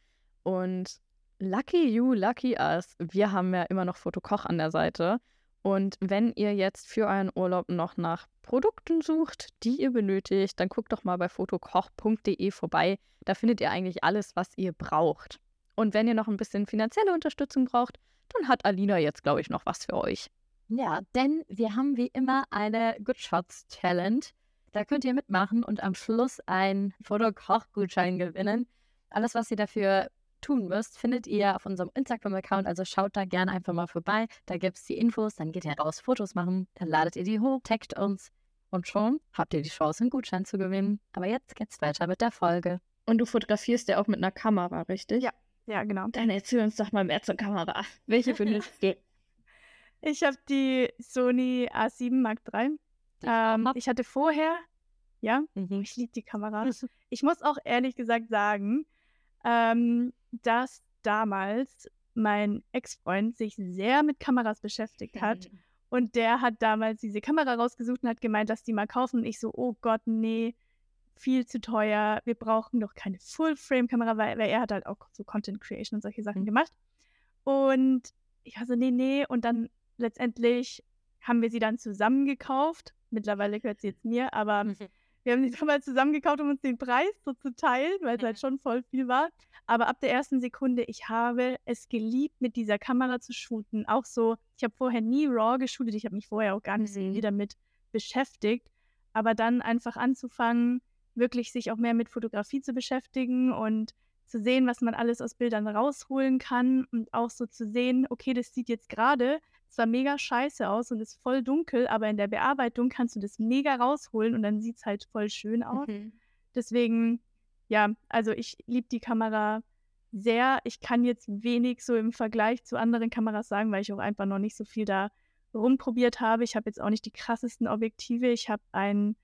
Und lucky you, lucky us, wir haben ja immer noch Fotokoch an der Seite. Und wenn ihr jetzt für euren Urlaub noch nach Produkten sucht, die ihr benötigt, dann guckt doch mal bei fotokoch.de vorbei. Da findet ihr eigentlich alles, was ihr braucht. Und wenn ihr noch ein bisschen finanzielle Unterstützung braucht, dann hat Alina jetzt, glaube ich, noch was für euch. Ja, denn wir haben wie immer eine Good Shots Challenge. Da könnt ihr mitmachen und am Schluss einen Fotokoch-Gutschein gewinnen. Alles, was ihr dafür tun müsst, findet ihr auf unserem Instagram-Account. Also schaut da gerne einfach mal vorbei. Da gibt es die Infos. Dann geht ihr raus, Fotos machen. Dann ladet ihr die hoch, taggt uns. Und schon habt ihr die Chance, einen Gutschein zu gewinnen. Aber jetzt geht's weiter mit der Folge. Und du fotografierst ja auch mit einer Kamera, richtig? Ja, ja, genau. Dann erzähl uns doch mal mehr zur Kamera. Welche findest <laughs> du? Ich habe die Sony A7 Mark III. Ähm, ich hatte vorher, ja, mhm. ich liebe die Kamera. <laughs> Ich muss auch ehrlich gesagt sagen, ähm, dass damals mein Ex-Freund sich sehr mit Kameras beschäftigt hat. Mhm. Und der hat damals diese Kamera rausgesucht und hat gemeint, dass die mal kaufen. Und ich so, oh Gott, nee, viel zu teuer. Wir brauchen doch keine Full-Frame-Kamera, weil, weil, er hat halt auch so Content Creation und solche Sachen mhm. gemacht. Und ich war so, nee, nee. Und dann letztendlich haben wir sie dann zusammen gekauft. Mittlerweile gehört sie jetzt mir, aber mhm. <laughs> Wir haben die damals zusammengekauft, um uns den Preis so zu teilen, weil es halt schon voll viel war. Aber ab der ersten Sekunde, ich habe es geliebt, mit dieser Kamera zu shooten. Auch so, ich habe vorher nie RAW geshootet, ich habe mich vorher auch gar nicht mhm. so damit beschäftigt. Aber dann einfach anzufangen, wirklich sich auch mehr mit Fotografie zu beschäftigen und zu sehen, was man alles aus Bildern rausholen kann und auch so zu sehen, okay, das sieht jetzt gerade zwar mega scheiße aus und ist voll dunkel, aber in der Bearbeitung kannst du das mega rausholen und dann sieht es halt voll schön aus. Mhm. Deswegen, ja, also ich liebe die Kamera sehr. Ich kann jetzt wenig so im Vergleich zu anderen Kameras sagen, weil ich auch einfach noch nicht so viel da rumprobiert habe. Ich habe jetzt auch nicht die krassesten Objektive. Ich habe ein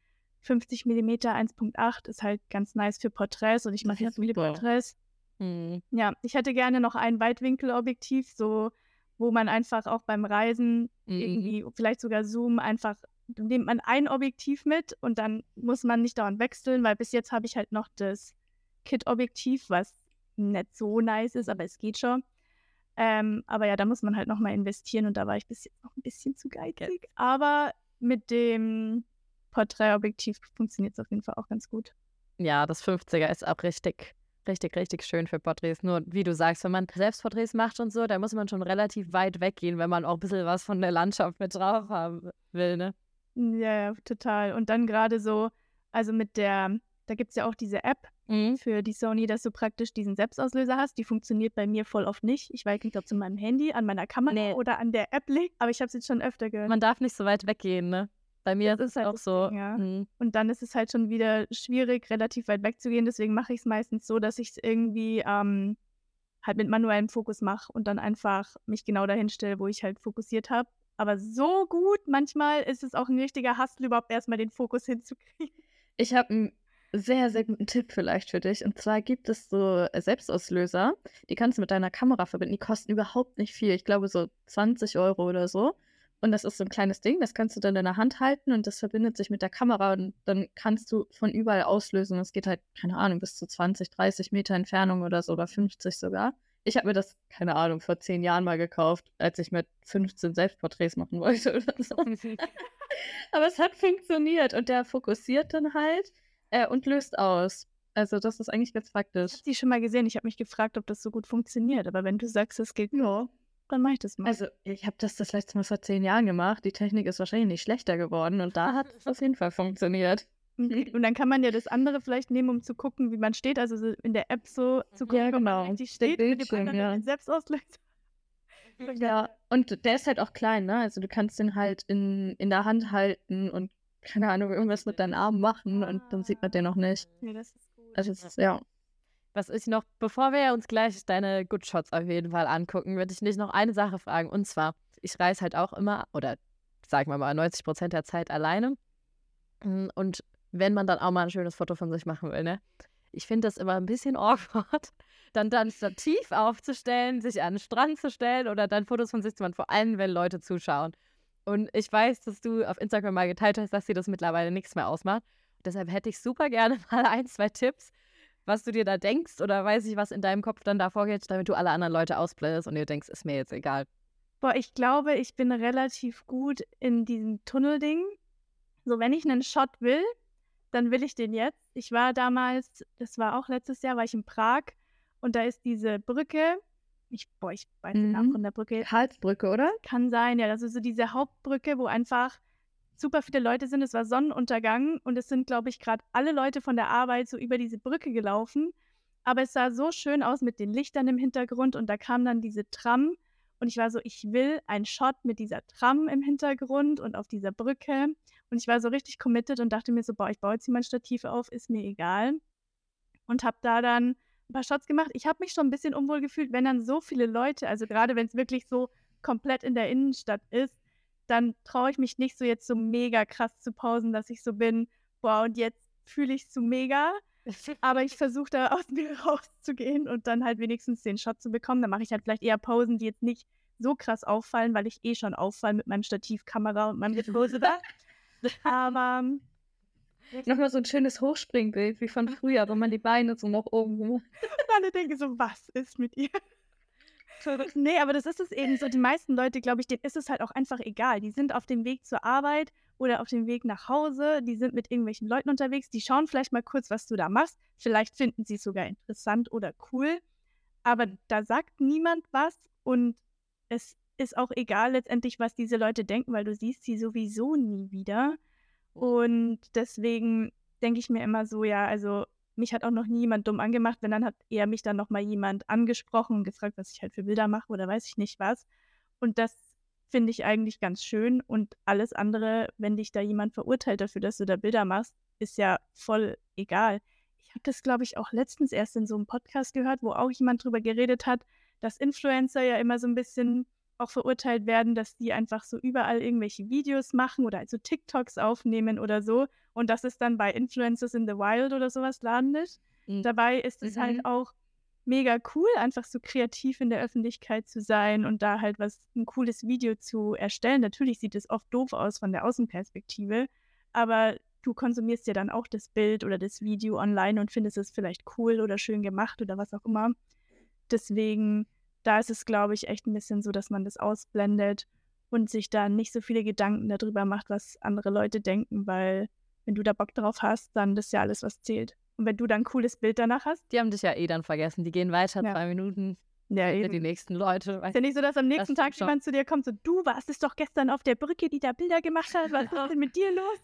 50 mm 1.8, ist halt ganz nice für Porträts und ich mache ja viele Porträts. Mhm. Ja, ich hätte gerne noch ein Weitwinkelobjektiv, so wo man einfach auch beim Reisen mhm. irgendwie, vielleicht sogar Zoom, einfach nimmt man ein Objektiv mit und dann muss man nicht dauernd wechseln, weil bis jetzt habe ich halt noch das Kit-Objektiv, was nicht so nice ist, aber es geht schon. Ähm, aber ja, da muss man halt nochmal investieren und da war ich bis jetzt noch ein bisschen zu geizig. Aber mit dem Porträtobjektiv funktioniert es auf jeden Fall auch ganz gut. Ja, das 50er ist auch richtig richtig, richtig schön für Porträts. Nur, wie du sagst, wenn man Selbstporträts macht und so, da muss man schon relativ weit weggehen, wenn man auch ein bisschen was von der Landschaft mit drauf haben will, ne? Ja, ja, total. Und dann gerade so, also mit der, da gibt es ja auch diese App mhm. für die Sony, dass du praktisch diesen Selbstauslöser hast. Die funktioniert bei mir voll oft nicht. Ich weiß nicht, ob es in meinem Handy, an meiner Kamera nee. oder an der App liegt, aber ich habe es jetzt schon öfter gehört. Man darf nicht so weit weggehen, ne? Bei mir Das ist es halt auch so. Ding, ja. mhm. Und dann ist es halt schon wieder schwierig, relativ weit wegzugehen. Deswegen mache ich es meistens so, dass ich es irgendwie ähm, halt mit manuellem Fokus mache und dann einfach mich genau dahin stelle, wo ich halt fokussiert habe. Aber so gut, manchmal ist es auch ein richtiger Hustle, überhaupt erstmal den Fokus <laughs> hinzukriegen. Ich habe einen sehr, sehr guten Tipp vielleicht für dich. Und zwar gibt es so äh, Selbstauslöser, die kannst du mit deiner Kamera verbinden. Die kosten überhaupt nicht viel. Ich glaube so 20 Euro oder so. Und das ist so ein kleines Ding, das kannst du dann in der Hand halten und das verbindet sich mit der Kamera und dann kannst du von überall auslösen. Es geht halt, keine Ahnung, bis zu 20, 30 Meter Entfernung oder so oder 50 sogar. Ich habe mir das, keine Ahnung, vor zehn Jahren mal gekauft, als ich mit 15 Selbstporträts machen wollte <laughs> oder so. <laughs> Aber es hat funktioniert und der fokussiert dann halt äh, und löst aus. Also das ist eigentlich ganz Ich praktisch. habe die schon mal gesehen. Ich habe mich gefragt, ob das so gut funktioniert. Aber wenn du sagst, es geht ja, dann mache ich das mal. Also ich habe das das letzte Mal vor zehn Jahren gemacht. Die Technik ist wahrscheinlich nicht schlechter geworden und da hat es auf jeden Fall funktioniert. Und <laughs> dann kann man ja das andere vielleicht nehmen, um zu gucken, wie man steht. Also so in der App so zu gucken, Ja, ob man genau. richtig Der steht. mit dem Bildschirm, ja. Selbstauslöser. <laughs> Ja, und der ist halt auch klein, ne? Also du kannst den halt in, in der Hand halten und keine Ahnung, irgendwas mit deinen Armen machen und dann sieht man den noch nicht. Ja, das ist gut. Also es ist, ja. Was ich noch, bevor wir uns gleich deine Good Shots auf jeden Fall angucken, würde ich dich noch eine Sache fragen. Und zwar, ich reise halt auch immer, oder sagen wir mal 90 Prozent der Zeit alleine. Mm, Und wenn man dann auch mal ein schönes Foto von sich machen will, ne? Ich finde das immer ein bisschen <laughs> awkward, dann dann Stativ aufzustellen, sich an den Strand zu stellen oder dann Fotos von sich zu machen, vor allem wenn Leute zuschauen. Und ich weiß, dass du auf Instagram mal geteilt hast, dass dir das mittlerweile nichts mehr ausmacht. Deshalb hätte ich super gerne <laughs> mal ein, zwei Tipps, was du dir da denkst oder weiß ich, was in deinem Kopf dann da vorgeht, damit du alle anderen Leute ausblendest und dir denkst, ist mir jetzt egal. Boah, ich glaube, ich bin relativ gut in diesem Tunnelding. So, wenn ich einen Shot will, dann will ich den jetzt. Ich war damals, das war auch letztes Jahr, war ich in Prag und da ist diese Brücke. Ich, boah, ich weiß den Namen Mhm. von der Brücke. Karlsbrücke, oder? Kann sein, ja. Also so diese Hauptbrücke, wo einfach super viele Leute sind. Es war Sonnenuntergang und es sind, glaube ich, gerade alle Leute von der Arbeit so über diese Brücke gelaufen. Aber es sah so schön aus mit den Lichtern im Hintergrund und da kam dann diese Tram und ich war so, ich will einen Shot mit dieser Tram im Hintergrund und auf dieser Brücke. Und ich war so richtig committed und dachte mir so, boah, ich baue jetzt hier mein Stativ auf, ist mir egal. Und habe da dann ein paar Shots gemacht. Ich habe mich schon ein bisschen unwohl gefühlt, wenn dann so viele Leute, also gerade wenn es wirklich so komplett in der Innenstadt ist, dann traue ich mich nicht so jetzt so mega krass zu pausen, dass ich so bin, boah, und jetzt fühle ich so mega. Aber ich <laughs> versuche da aus mir <laughs> rauszugehen und dann halt wenigstens den Shot zu bekommen. Dann mache ich halt vielleicht eher Pausen, die jetzt nicht so krass auffallen, weil ich eh schon auffall mit meinem Stativkamera und meinem da. <laughs> Aber Nochmal so ein schönes Hochspringbild wie von früher, wo man die Beine so nach oben gemacht alle denken so, was ist mit ihr? Nee, aber das ist es eben so. Die meisten Leute, glaube ich, denen ist es halt auch einfach egal. Die sind auf dem Weg zur Arbeit oder auf dem Weg nach Hause. Die sind mit irgendwelchen Leuten unterwegs. Die schauen vielleicht mal kurz, was du da machst. Vielleicht finden sie es sogar interessant oder cool. Aber da sagt niemand was und es ist auch egal letztendlich, was diese Leute denken, weil du siehst sie sowieso nie wieder. Und deswegen denke ich mir immer so, ja, also mich hat auch noch nie jemand dumm angemacht, wenn dann hat eher mich dann noch mal jemand angesprochen und gefragt, was ich halt für Bilder mache oder weiß ich nicht was. Und das finde ich eigentlich ganz schön und alles andere, wenn dich da jemand verurteilt dafür, dass du da Bilder machst, ist ja voll egal. Ich habe das, glaube ich, auch letztens erst in so einem Podcast gehört, wo auch jemand drüber geredet hat, dass Influencer ja immer so ein bisschen auch verurteilt werden, dass die einfach so überall irgendwelche Videos machen oder also TikToks aufnehmen oder so und dass es dann bei Influencers in the Wild oder sowas landet. Mhm. Dabei ist es Mhm. halt auch mega cool, einfach so kreativ in der Öffentlichkeit zu sein und da halt was ein cooles Video zu erstellen. Natürlich sieht es oft doof aus von der Außenperspektive, aber du konsumierst ja dann auch das Bild oder das Video online und findest es vielleicht cool oder schön gemacht oder was auch immer. Deswegen, da ist es, glaube ich, echt ein bisschen so, dass man das ausblendet und sich da nicht so viele Gedanken darüber macht, was andere Leute denken, weil wenn du da Bock drauf hast, dann das ist ja alles, was zählt. Und wenn du dann ein cooles Bild danach hast, Die haben dich ja eh dann vergessen. Die gehen weiter, Ja. zwei Minuten, ja, eben. die nächsten Leute. Ist ja nicht so, dass am nächsten stimmt Tag schon. jemand zu dir kommt, so, du warst es doch gestern auf der Brücke, die da Bilder gemacht hat. Was <laughs> ist denn mit dir los?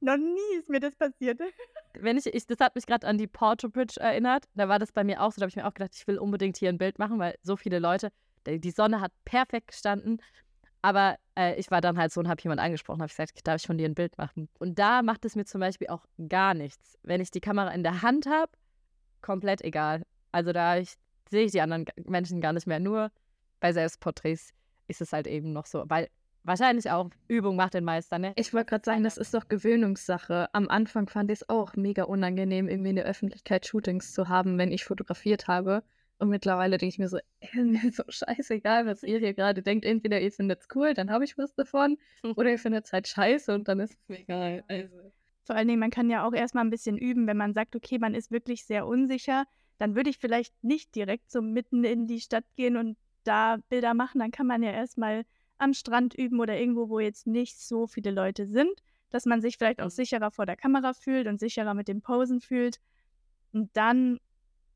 Noch nie ist mir das passiert. <laughs> wenn ich, ich, das hat mich gerade an die Porto Bridge erinnert. Da war das bei mir auch so. Da habe ich mir auch gedacht, ich will unbedingt hier ein Bild machen, weil so viele Leute, die Sonne hat perfekt gestanden. Aber äh, ich war dann halt so und habe jemand angesprochen, habe gesagt, darf ich von dir ein Bild machen? Und da macht es mir zum Beispiel auch gar nichts. Wenn ich die Kamera in der Hand habe, komplett egal. Also da sehe ich die anderen Menschen gar nicht mehr. Nur bei Selbstporträts ist es halt eben noch so, weil wahrscheinlich auch Übung macht den Meister, ne? Ich wollte gerade sagen, das ist doch Gewöhnungssache. Am Anfang fand ich es auch mega unangenehm, irgendwie in der Öffentlichkeit Shootings zu haben, wenn ich fotografiert habe. Und mittlerweile denke ich mir so, <laughs> äh, mir so scheißegal, was ihr hier gerade denkt. Entweder ihr findet es cool, dann habe ich was davon, oder ihr findet es halt scheiße und dann ist es mir egal. Also. Vor allen Dingen, man kann ja auch erstmal ein bisschen üben, wenn man sagt, okay, man ist wirklich sehr unsicher, dann würde ich vielleicht nicht direkt so mitten in die Stadt gehen und da Bilder machen. Dann kann man ja erstmal am Strand üben oder irgendwo, wo jetzt nicht so viele Leute sind, dass man sich vielleicht auch sicherer vor der Kamera fühlt und sicherer mit dem Posen fühlt. Und dann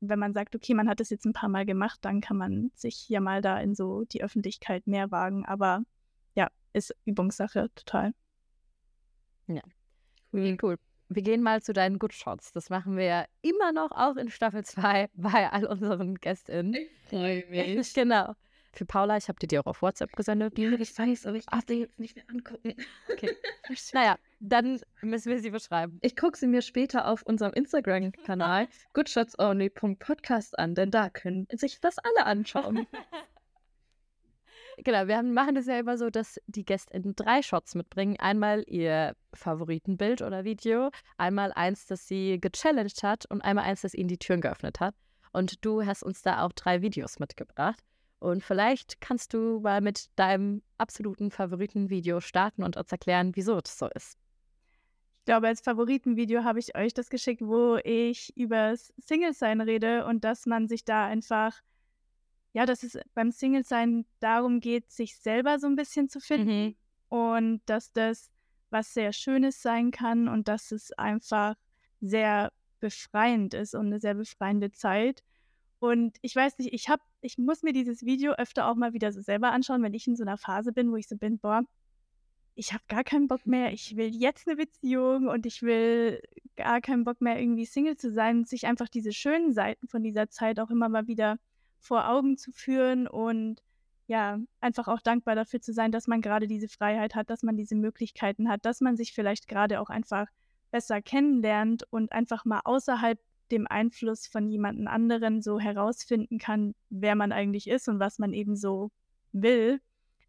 wenn man sagt, okay, man hat das jetzt ein paar Mal gemacht, dann kann man sich ja mal da in so die Öffentlichkeit mehr wagen. Aber ja, ist Übungssache total. Ja. Cool, cool. Wir gehen mal zu deinen Good Shots. Das machen wir ja immer noch auch in Staffel 2 <laughs> bei all unseren GästInnen. Ich freue <laughs> mich. genau. Für Paula, ich habe dir die auch auf WhatsApp gesendet. Ja, ich weiß, aber ich darf sie jetzt nicht mehr angucken. Okay. <laughs> naja, dann müssen wir sie beschreiben. Ich gucke sie mir später auf unserem Instagram-Kanal <laughs> goodshotsonly.podcast an, denn da können sich das alle anschauen. <laughs> genau, wir machen das ja immer so, dass die GästInnen drei Shots mitbringen. Einmal ihr Favoritenbild oder Video, einmal eins, das sie gechallenged hat und einmal eins, das ihnen die Türen geöffnet hat. Und du hast uns da auch drei Videos mitgebracht. Und vielleicht kannst du mal mit deinem absoluten Favoritenvideo starten und uns erklären, wieso das so ist. Ich glaube, als Favoritenvideo habe ich euch das geschickt, wo ich über Single-Sein rede und dass man sich da einfach, ja, dass es beim Single-Sein darum geht, sich selber so ein bisschen zu finden mhm. und dass das was sehr Schönes sein kann und dass es einfach sehr befreiend ist und eine sehr befreiende Zeit. Und ich weiß nicht, ich habe, ich muss mir dieses Video öfter auch mal wieder so selber anschauen, wenn ich in so einer Phase bin, wo ich so bin, boah, ich habe gar keinen Bock mehr, ich will jetzt eine Beziehung und ich will gar keinen Bock mehr irgendwie Single zu sein und sich einfach diese schönen Seiten von dieser Zeit auch immer mal wieder vor Augen zu führen und ja, einfach auch dankbar dafür zu sein, dass man gerade diese Freiheit hat, dass man diese Möglichkeiten hat, dass man sich vielleicht gerade auch einfach besser kennenlernt und einfach mal außerhalb dem Einfluss von jemandem anderen so herausfinden kann, wer man eigentlich ist und was man eben so will.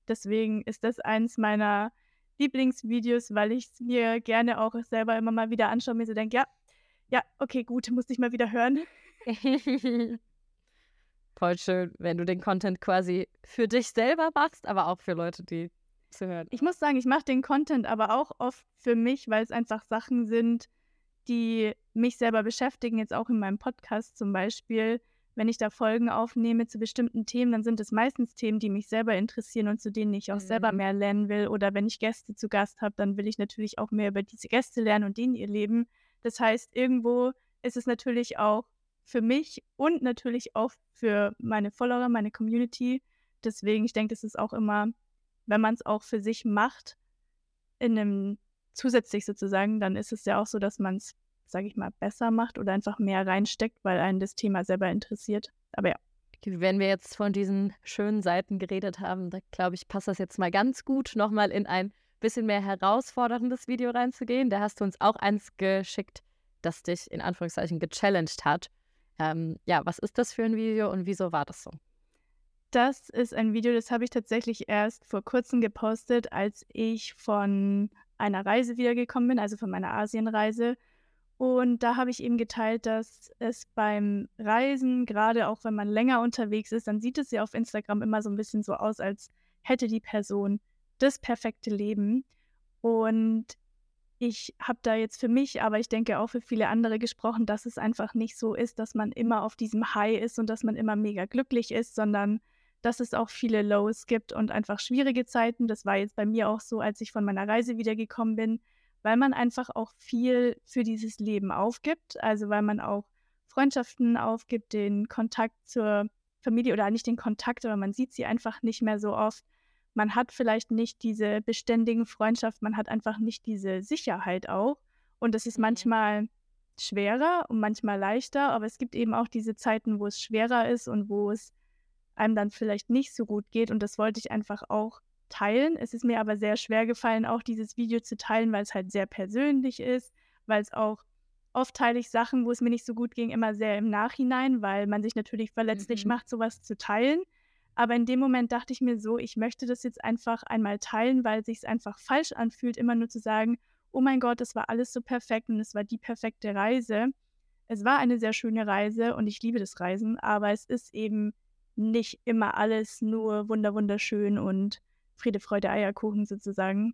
Deswegen ist das eins meiner Lieblingsvideos, weil ich es mir gerne auch selber immer mal wieder anschaue und mir so denke, ja, ja, okay, gut, muss ich mal wieder hören. <laughs> Voll schön, wenn du den Content quasi für dich selber machst, aber auch für Leute, die zu hören. Ich muss sagen, ich mache den Content aber auch oft für mich, weil es einfach Sachen sind, die mich selber beschäftigen, jetzt auch in meinem Podcast zum Beispiel. Wenn ich da Folgen aufnehme zu bestimmten Themen, dann sind es meistens Themen, die mich selber interessieren und zu denen ich auch mhm. selber mehr lernen will. Oder wenn ich Gäste zu Gast habe, dann will ich natürlich auch mehr über diese Gäste lernen und denen ihr Leben. Das heißt, irgendwo ist es natürlich auch für mich und natürlich auch für meine Follower, meine Community. Deswegen, ich denke, das ist auch immer, wenn man es auch für sich macht, in einem zusätzlich sozusagen, dann ist es ja auch so, dass man es, sage ich mal, besser macht oder einfach mehr reinsteckt, weil einen das Thema selber interessiert. Aber ja. Wenn wir jetzt von diesen schönen Seiten geredet haben, da glaube ich, passt das jetzt mal ganz gut, nochmal in ein bisschen mehr herausforderndes Video reinzugehen. Da hast du uns auch eins geschickt, das dich in Anführungszeichen gechallenged hat. Ähm, ja, was ist das für ein Video und wieso war das so? Das ist ein Video, das habe ich tatsächlich erst vor kurzem gepostet, als ich von einer Reise wiedergekommen bin, also von meiner Asienreise. Und da habe ich eben geteilt, dass es beim Reisen, gerade auch wenn man länger unterwegs ist, dann sieht es ja auf Instagram immer so ein bisschen so aus, als hätte die Person das perfekte Leben. Und ich habe da jetzt für mich, aber ich denke auch für viele andere gesprochen, dass es einfach nicht so ist, dass man immer auf diesem High ist und dass man immer mega glücklich ist, sondern dass es auch viele Lows gibt und einfach schwierige Zeiten. Das war jetzt bei mir auch so, als ich von meiner Reise wiedergekommen bin, weil man einfach auch viel für dieses Leben aufgibt. Also weil man auch Freundschaften aufgibt, den Kontakt zur Familie oder nicht den Kontakt, aber man sieht sie einfach nicht mehr so oft. Man hat vielleicht nicht diese beständigen Freundschaften, man hat einfach nicht diese Sicherheit auch. Und das ist mhm. manchmal schwerer und manchmal leichter, aber es gibt eben auch diese Zeiten, wo es schwerer ist und wo es einem dann vielleicht nicht so gut geht. Und das wollte ich einfach auch teilen. Es ist mir aber sehr schwer gefallen, auch dieses Video zu teilen, weil es halt sehr persönlich ist, weil es auch oft teile ich Sachen, wo es mir nicht so gut ging, immer sehr im Nachhinein, weil man sich natürlich verletzlich Mhm. macht, sowas zu teilen. Aber in dem Moment dachte ich mir so, ich möchte das jetzt einfach einmal teilen, weil sich's einfach falsch anfühlt, immer nur zu sagen: „Oh mein Gott, das war alles so perfekt und es war die perfekte Reise.“ Es war eine sehr schöne Reise und ich liebe das Reisen, aber es ist eben nicht immer alles nur wunder wunderschön und Friede, Freude, Eierkuchen sozusagen.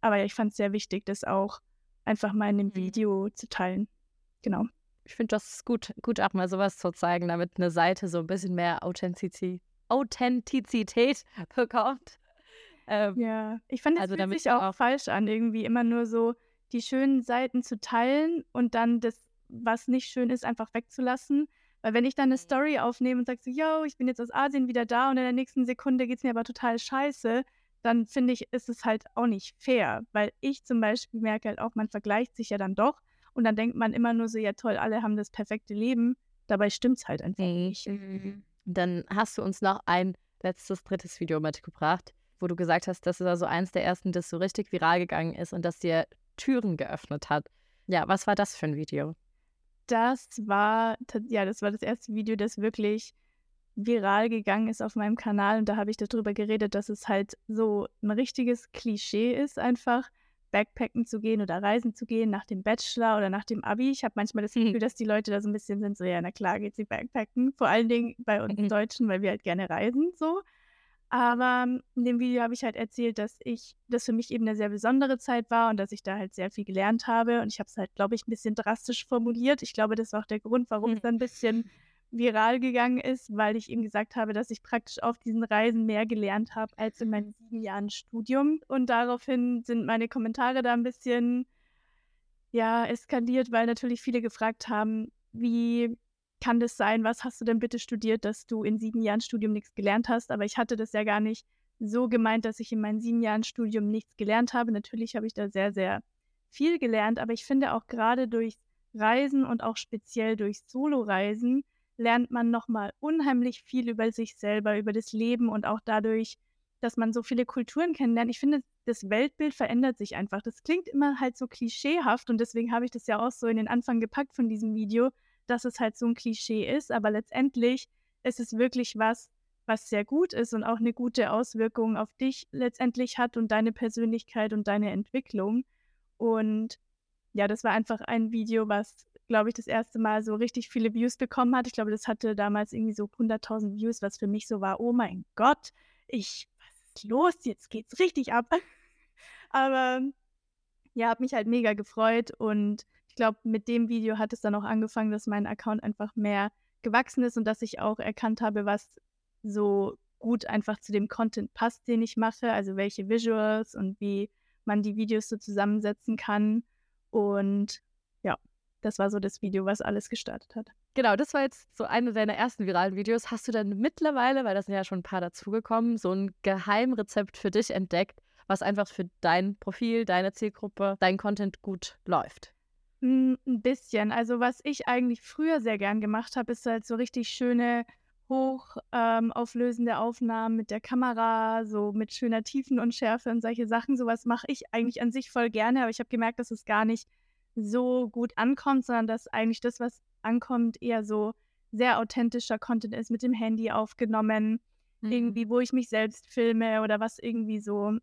Aber ja, ich fand's sehr wichtig, das auch einfach mal in dem Mhm. Video zu teilen. Genau. Ich finde das gut gut, auch mal sowas zu zeigen, damit eine Seite so ein bisschen mehr Authentizi Authentizität <laughs> bekommt. Ähm, Ja, ich finde, es also, fühlt sich auch auch falsch an, irgendwie immer nur so die schönen Seiten zu teilen und dann das, was nicht schön ist, einfach wegzulassen. Weil wenn ich dann 'ne Mhm. Story aufnehme und sage so: „Jo, ich bin jetzt aus Asien wieder da und in der nächsten Sekunde geht's mir aber total scheiße“, dann finde ich, ist es halt auch nicht fair. Weil ich zum Beispiel merke halt auch, man vergleicht sich ja dann doch und dann denkt man immer nur so: „Ja toll, alle haben das perfekte Leben.“ Dabei stimmt's halt einfach nicht. Mhm. Dann hast du uns noch ein letztes, drittes Video mitgebracht, wo du gesagt hast, das war so eins der ersten, das so richtig viral gegangen ist und das dir Türen geöffnet hat. Ja, was war das für ein Video? Das war ja, das war das erste Video, das wirklich viral gegangen ist auf meinem Kanal und da habe ich da drüber geredet, dass es halt so 'n richtiges Klischee ist einfach, Backpacken zu gehen oder reisen zu gehen nach dem Bachelor oder nach dem Abi. Ich habe manchmal das Gefühl, dass die Leute da so 'n bisschen sind so: „Ja, na klar geht sie Backpacken.“ Vor allen Dingen bei uns Mhm. Deutschen, weil wir halt gerne reisen so. Aber in dem Video habe ich halt erzählt, dass ich das für mich eben 'ne sehr besondere Zeit war und dass ich da halt sehr viel gelernt habe und ich habe es halt, glaube ich, 'n bisschen drastisch formuliert. Ich glaube, das war auch der Grund, warum es Mhm. dann 'n bisschen viral gegangen ist, weil ich eben gesagt habe, dass ich praktisch auf diesen Reisen mehr gelernt habe als in meinen 7 Jahren Studium. Und daraufhin sind meine Kommentare da 'n bisschen, ja, eskaliert, weil natürlich viele gefragt haben: „Wie kann das sein? Was hast du denn bitte studiert, dass du in 7 Jahren Studium nix gelernt hast?“ Aber ich hatte das ja gar nicht so gemeint, dass ich in meinen 7 Jahren Studium nichts gelernt habe. Natürlich habe ich da sehr, sehr viel gelernt, aber ich finde auch grade durchs Reisen und auch speziell durch Soloreisen lernt man noch mal unheimlich viel über sich selber, über das Leben und auch dadurch, dass man so viele Kulturen kennenlernt. Ich finde, das Weltbild verändert sich einfach. Das klingt immer halt so klischeehaft und deswegen habe ich das ja auch so in den Anfang gepackt von diesem Video, dass es halt so 'n Klischee ist, aber letztendlich ist es wirklich was, was sehr gut ist und auch 'ne gute Auswirkung auf dich letztendlich hat und deine Persönlichkeit und deine Entwicklung. Und ja, das war einfach ein Video, was, glaube ich, das erste Mal so richtig viele Views bekommen hat. Ich glaube, das hatte damals irgendwie so 100.000 Views, was für mich so war: „Oh mein Gott, ich was ist los? Jetzt geht's richtig ab.“ <laughs> Aber ja, habe mich halt mega gefreut und glaube, mit dem Video hat es dann auch angefangen, dass mein Account einfach mehr gewachsen ist und dass ich auch erkannt habe, was so gut einfach zu dem Content passt, den ich mache, also welche Visuals und wie man die Videos so zusammensetzen kann. Und ja, das war so das Video, was alles gestartet hat. Genau, das war jetzt so eine deiner ersten viralen Videos. Hast du denn mittlerweile, weil da sind ja schon 'n paar dazugekommen, so 'n Geheimrezept für dich entdeckt, was einfach für dein Profil, deine Zielgruppe, dein Content gut läuft? Hm, 'n bisschen. Also, was ich eigentlich früher sehr gern gemacht habe, ist halt so richtig schöne hoch ähm, auflösende Aufnahmen mit der Kamera, so mit schöner Tiefenunschärfe und solche Sachen. So was mache ich eigentlich an sich voll gerne, aber ich habe gemerkt, dass es gar nicht so gut ankommt, sondern dass eigentlich das, was ankommt, eher so sehr authentischer Content ist, mit dem Handy aufgenommen, Mhm. irgendwie, wo ich mich selbst filme oder was irgendwie so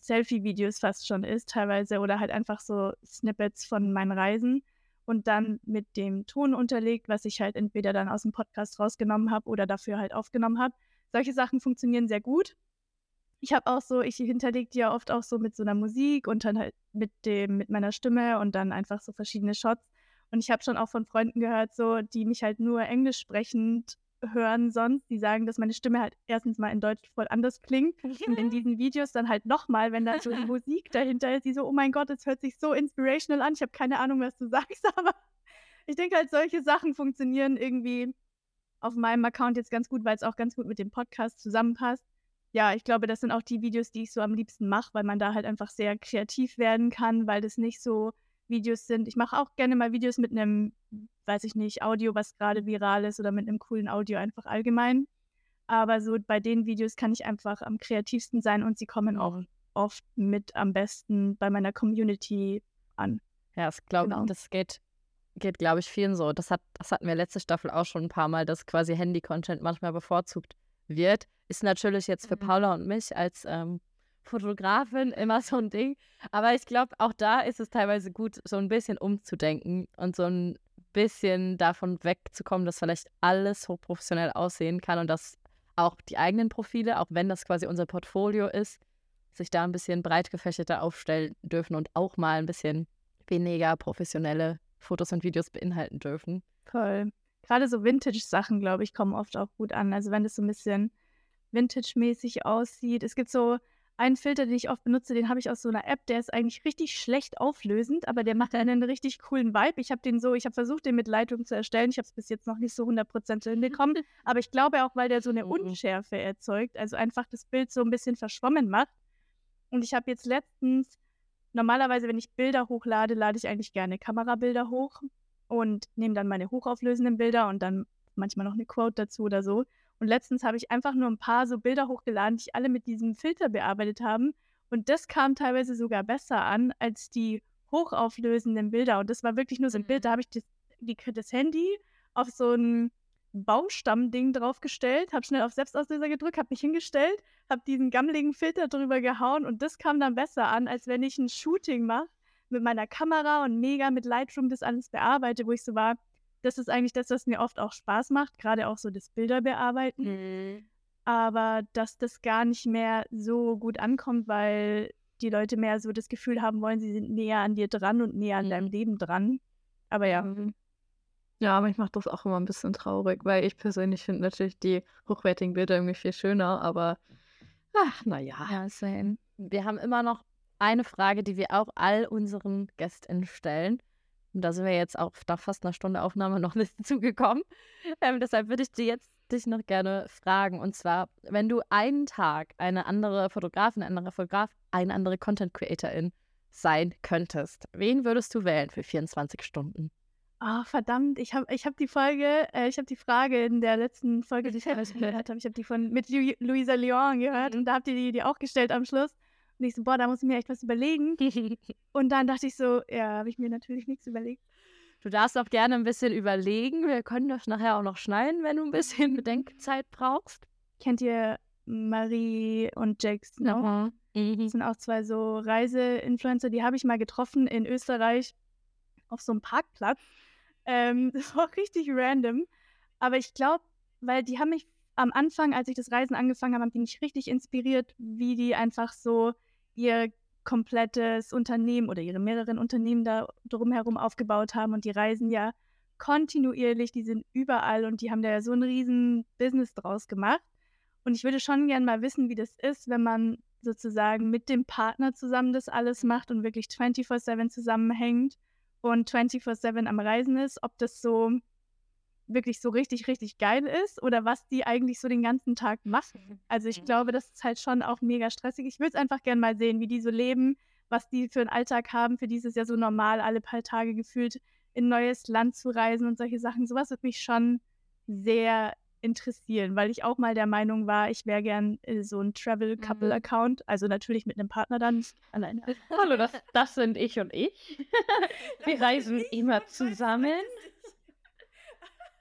Selfie-Videos fast schon ist teilweise oder halt einfach so Snippets von meinen Reisen und dann mit dem Ton unterlegt, was ich halt entweder dann aus'm Podcast rausgenommen habe oder dafür halt aufgenommen habe. Solche Sachen funktionieren sehr gut. Ich habe auch so ich hinterlege die ja oft auch so mit so 'ner Musik und dann halt mit dem mit meiner Stimme und dann einfach so verschiedene Shots. Und ich habe schon auch von Freunden gehört, so, die mich halt nur englisch sprechend hören sonst. Die sagen, dass meine Stimme halt erstens mal in Deutsch voll anders klingt und in <laughs> diesen Videos dann halt noch mal, wenn da so die Musik dahinter ist, die so: „Oh mein Gott, es hört sich so inspirational an. Ich habe keine Ahnung, was du sagst.“ <laughs> Aber ich denke halt, solche Sachen funktionieren irgendwie auf meinem Account jetzt ganz gut, weil's auch ganz gut mit dem Podcast zusammenpasst. Ja, ich glaube, das sind auch die Videos, die ich so am liebsten mache, weil man da halt einfach sehr kreativ werden kann, weil das nicht so Videos sind ich mache auch gerne mal Videos mit 'nem, weiß ich nicht, Audio, was grade viral ist oder mit 'nem coolen Audio einfach allgemein. Aber so bei den Videos kann ich einfach am kreativsten sein und sie kommen auch Mhm. oft mit am besten bei meiner Community an. Ja, das glaube Genau. das geht, geht glaube ich, vielen so. Das, hat, das hatten wir letzte Staffel auch schon ein paar Mal, dass quasi Handy-Content manchmal bevorzugt wird. Ist natürlich jetzt für Mhm. Paula und mich als ähm, Fotografin immer so ein Ding. Aber ich glaube, auch da ist es teilweise gut, so ein bisschen umzudenken und so ein bisschen davon wegzukommen, dass vielleicht alles hochprofessionell aussehen kann und dass auch die eigenen Profile, auch wenn das quasi unser Portfolio ist, sich da ein bisschen breit gefächerter aufstellen dürfen und auch mal ein bisschen weniger professionelle Fotos und Videos beinhalten dürfen. Voll. Gerade so Vintage-Sachen, glaube ich, kommen oft auch gut an. Also wenn das so ein bisschen Vintage-mäßig aussieht. Es gibt so einen Filter, den ich oft benutze, den habe ich aus so einer App, der ist eigentlich richtig schlecht auflösend, aber der macht einen richtig coolen Vibe. Ich habe den so, ich habe versucht, den mit Lightroom zu erstellen. Ich habe es bis jetzt noch nicht so 100% hinbekommen, <laughs> aber ich glaube auch, weil der so eine Mhm. Unschärfe erzeugt, also einfach das Bild so ein bisschen verschwommen macht. Und ich habe jetzt letztens, normalerweise, wenn ich Bilder hochlade, lade ich eigentlich gerne Kamerabilder hoch und nehme dann meine hochauflösenden Bilder und dann manchmal noch eine Quote dazu oder so. Und letztens habe ich einfach nur ein paar so Bilder hochgeladen, die alle mit diesem Filter bearbeitet haben. Und das kam teilweise sogar besser an als die hochauflösenden Bilder. Und das war wirklich nur so ein Bild, da habe ich das, die, das Handy auf so ein Baumstammding draufgestellt, habe schnell auf Selbstauslöser gedrückt, habe mich hingestellt, habe diesen gammeligen Filter drüber gehauen und das kam dann besser an, als wenn ich ein Shooting mache mit meiner Kamera und mega mit Lightroom das alles bearbeite, wo ich so war, das ist eigentlich das, was mir oft auch Spaß macht, gerade auch so das Bilder bearbeiten. Mhm. Aber dass das gar nicht mehr so gut ankommt, weil die Leute mehr so das Gefühl haben wollen, sie sind näher an dir dran und näher an deinem Mhm. Leben dran. Aber ja, Mhm. Ja, mich macht das auch immer ein bisschen traurig, weil ich persönlich finde natürlich die hochwertigen Bilder irgendwie viel schöner, aber ach, naja. ja, same. Wir haben immer noch eine Frage, die wir auch all unseren GästInnen stellen. Und da sind wir jetzt auch nach fast einer Stunde Aufnahme noch <laughs> nicht zugekommen. Ähm, deshalb würde ich dir jetzt dich noch gerne fragen. Und zwar, wenn du einen Tag eine andere Fotografin, ein anderer Fotograf, eine andere Content Creatorin sein könntest, wen würdest du wählen für 24 Stunden? Ah, verdammt, ich habe ich hab die Folge, äh, ich habe die Frage in der letzten Folge, die ich <laughs> gehört habe, ich habe die von mit Lu Luisa Leon gehört und da habt ihr die, die auch gestellt am Schluss. Und ich so, boah, da muss ich mir echt was überlegen. <laughs> Und dann dachte ich so, ja, habe ich mir natürlich nichts überlegt. Du darfst auch gerne ein bisschen überlegen. Wir können das nachher auch noch schneiden, wenn du ein bisschen Bedenkzeit brauchst. Kennt ihr Marie und Jax noch? Die sind auch zwei so Reiseinfluencer, die habe ich mal getroffen in Österreich auf so einem Parkplatz. Ähm, <laughs> das war richtig random. Aber ich glaube, weil die haben mich am Anfang, als ich das Reisen angefangen habe, haben die mich richtig inspiriert, wie die einfach so ihr komplettes Unternehmen oder ihre mehreren Unternehmen da drumherum aufgebaut haben. Und die reisen ja kontinuierlich, die sind überall und die haben da ja so ein riesen Business draus gemacht. Und ich würde schon gern mal wissen, wie das ist, wenn man sozusagen mit dem Partner zusammen das alles macht und wirklich 24-7 zusammenhängt und 24-7 am Reisen ist, ob das so wirklich so richtig, richtig geil ist oder was die eigentlich so den ganzen Tag machen. <laughs> Also ich glaube, das ist halt schon auch mega stressig. Ich würde es einfach gern mal sehen, wie die so leben, was die für einen Alltag haben. Für die ist es ja so normal, alle paar Tage gefühlt in ein neues Land zu reisen und solche Sachen. Sowas würde mich schon sehr interessieren, weil ich auch mal der Meinung war, ich wäre gern äh, so ein Travel-Couple-Account, also natürlich mit einem Partner dann <laughs> alleine. Hallo, das, das sind ich und ich. <laughs> Wir reisen immer zusammen.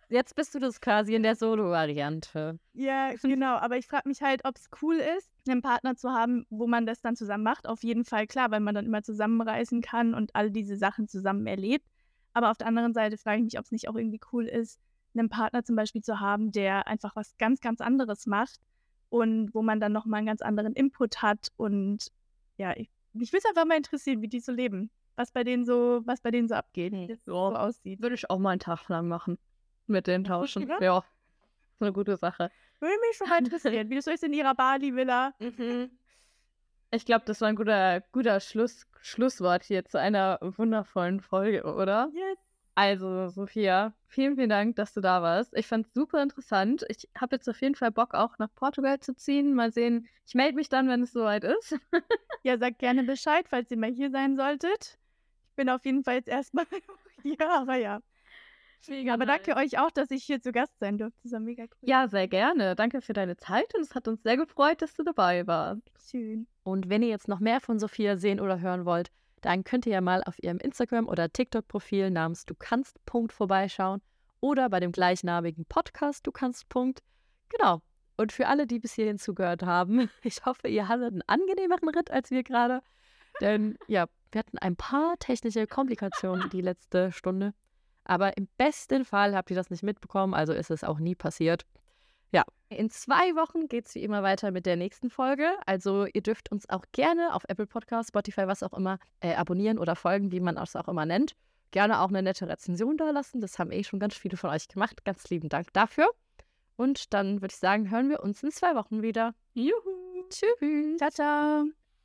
Jetzt bist du das quasi in der Solo-Variante. Ja, <laughs> genau. Aber ich frage mich halt, ob es cool ist, einen Partner zu haben, wo man das dann zusammen macht. Auf jeden Fall klar, weil man dann immer zusammenreisen kann und all diese Sachen zusammen erlebt. Aber auf der anderen Seite frage ich mich, ob es nicht auch irgendwie cool ist, einen Partner zum Beispiel zu haben, der einfach was ganz, ganz anderes macht und wo man dann nochmal einen ganz anderen Input hat. Und ja, ich, mich würde es einfach mal interessieren, wie die so leben. Was bei denen so, was bei denen so abgeht, wie das so aussieht. Würde ich auch mal einen Tag lang machen. Mit den Tauschen. Ja? Ja. Ist eine gute Sache. Würde mich schon mal interessieren, <laughs> wie das so ist in ihrer Bali-Villa. Ich glaube, das war ein guter, guter Schluss, Schlusswort hier zu einer wundervollen Folge, oder? Yes. Also, Sophia, vielen, vielen Dank, dass du da warst. Ich fand es super interessant. Ich habe jetzt auf jeden Fall Bock, auch nach Portugal zu ziehen. Mal sehen. Ich melde mich dann, wenn es soweit ist. <laughs> Ja, sagt gerne Bescheid, falls ihr mal hier sein solltet. Ich bin auf jeden Fall jetzt erstmal <laughs> hier, aber ja. Mega Aber danke euch auch, dass ich hier zu Gast sein durfte. Das war mega cool. Ja, sehr gerne. Danke für deine Zeit und es hat uns sehr gefreut, dass du dabei warst. Schön. Und wenn ihr jetzt noch mehr von Sophia sehen oder hören wollt, dann könnt ihr ja mal auf ihrem Instagram- oder TikTok-Profil namens Du kannst. vorbeischauen oder bei dem gleichnamigen Podcast Du kannst. Genau. Und für alle, die bis hierhin zugehört haben, <laughs> ich hoffe, ihr hattet einen angenehmeren Ritt als wir gerade. Denn ja, wir hatten ein paar technische Komplikationen die letzte Stunde. Aber im besten Fall habt ihr das nicht mitbekommen, also ist es auch nie passiert. Ja, in zwei Wochen geht es wie immer weiter mit der nächsten Folge. Also ihr dürft uns auch gerne auf Apple Podcast, Spotify, was auch immer, äh, abonnieren oder folgen, wie man es auch immer nennt. Gerne auch eine nette Rezension da lassen. Das haben eh schon ganz viele von euch gemacht. Ganz lieben Dank dafür. Und dann würde ich sagen, hören wir uns in zwei Wochen wieder. Juhu. Tschüss. Ciao, ciao.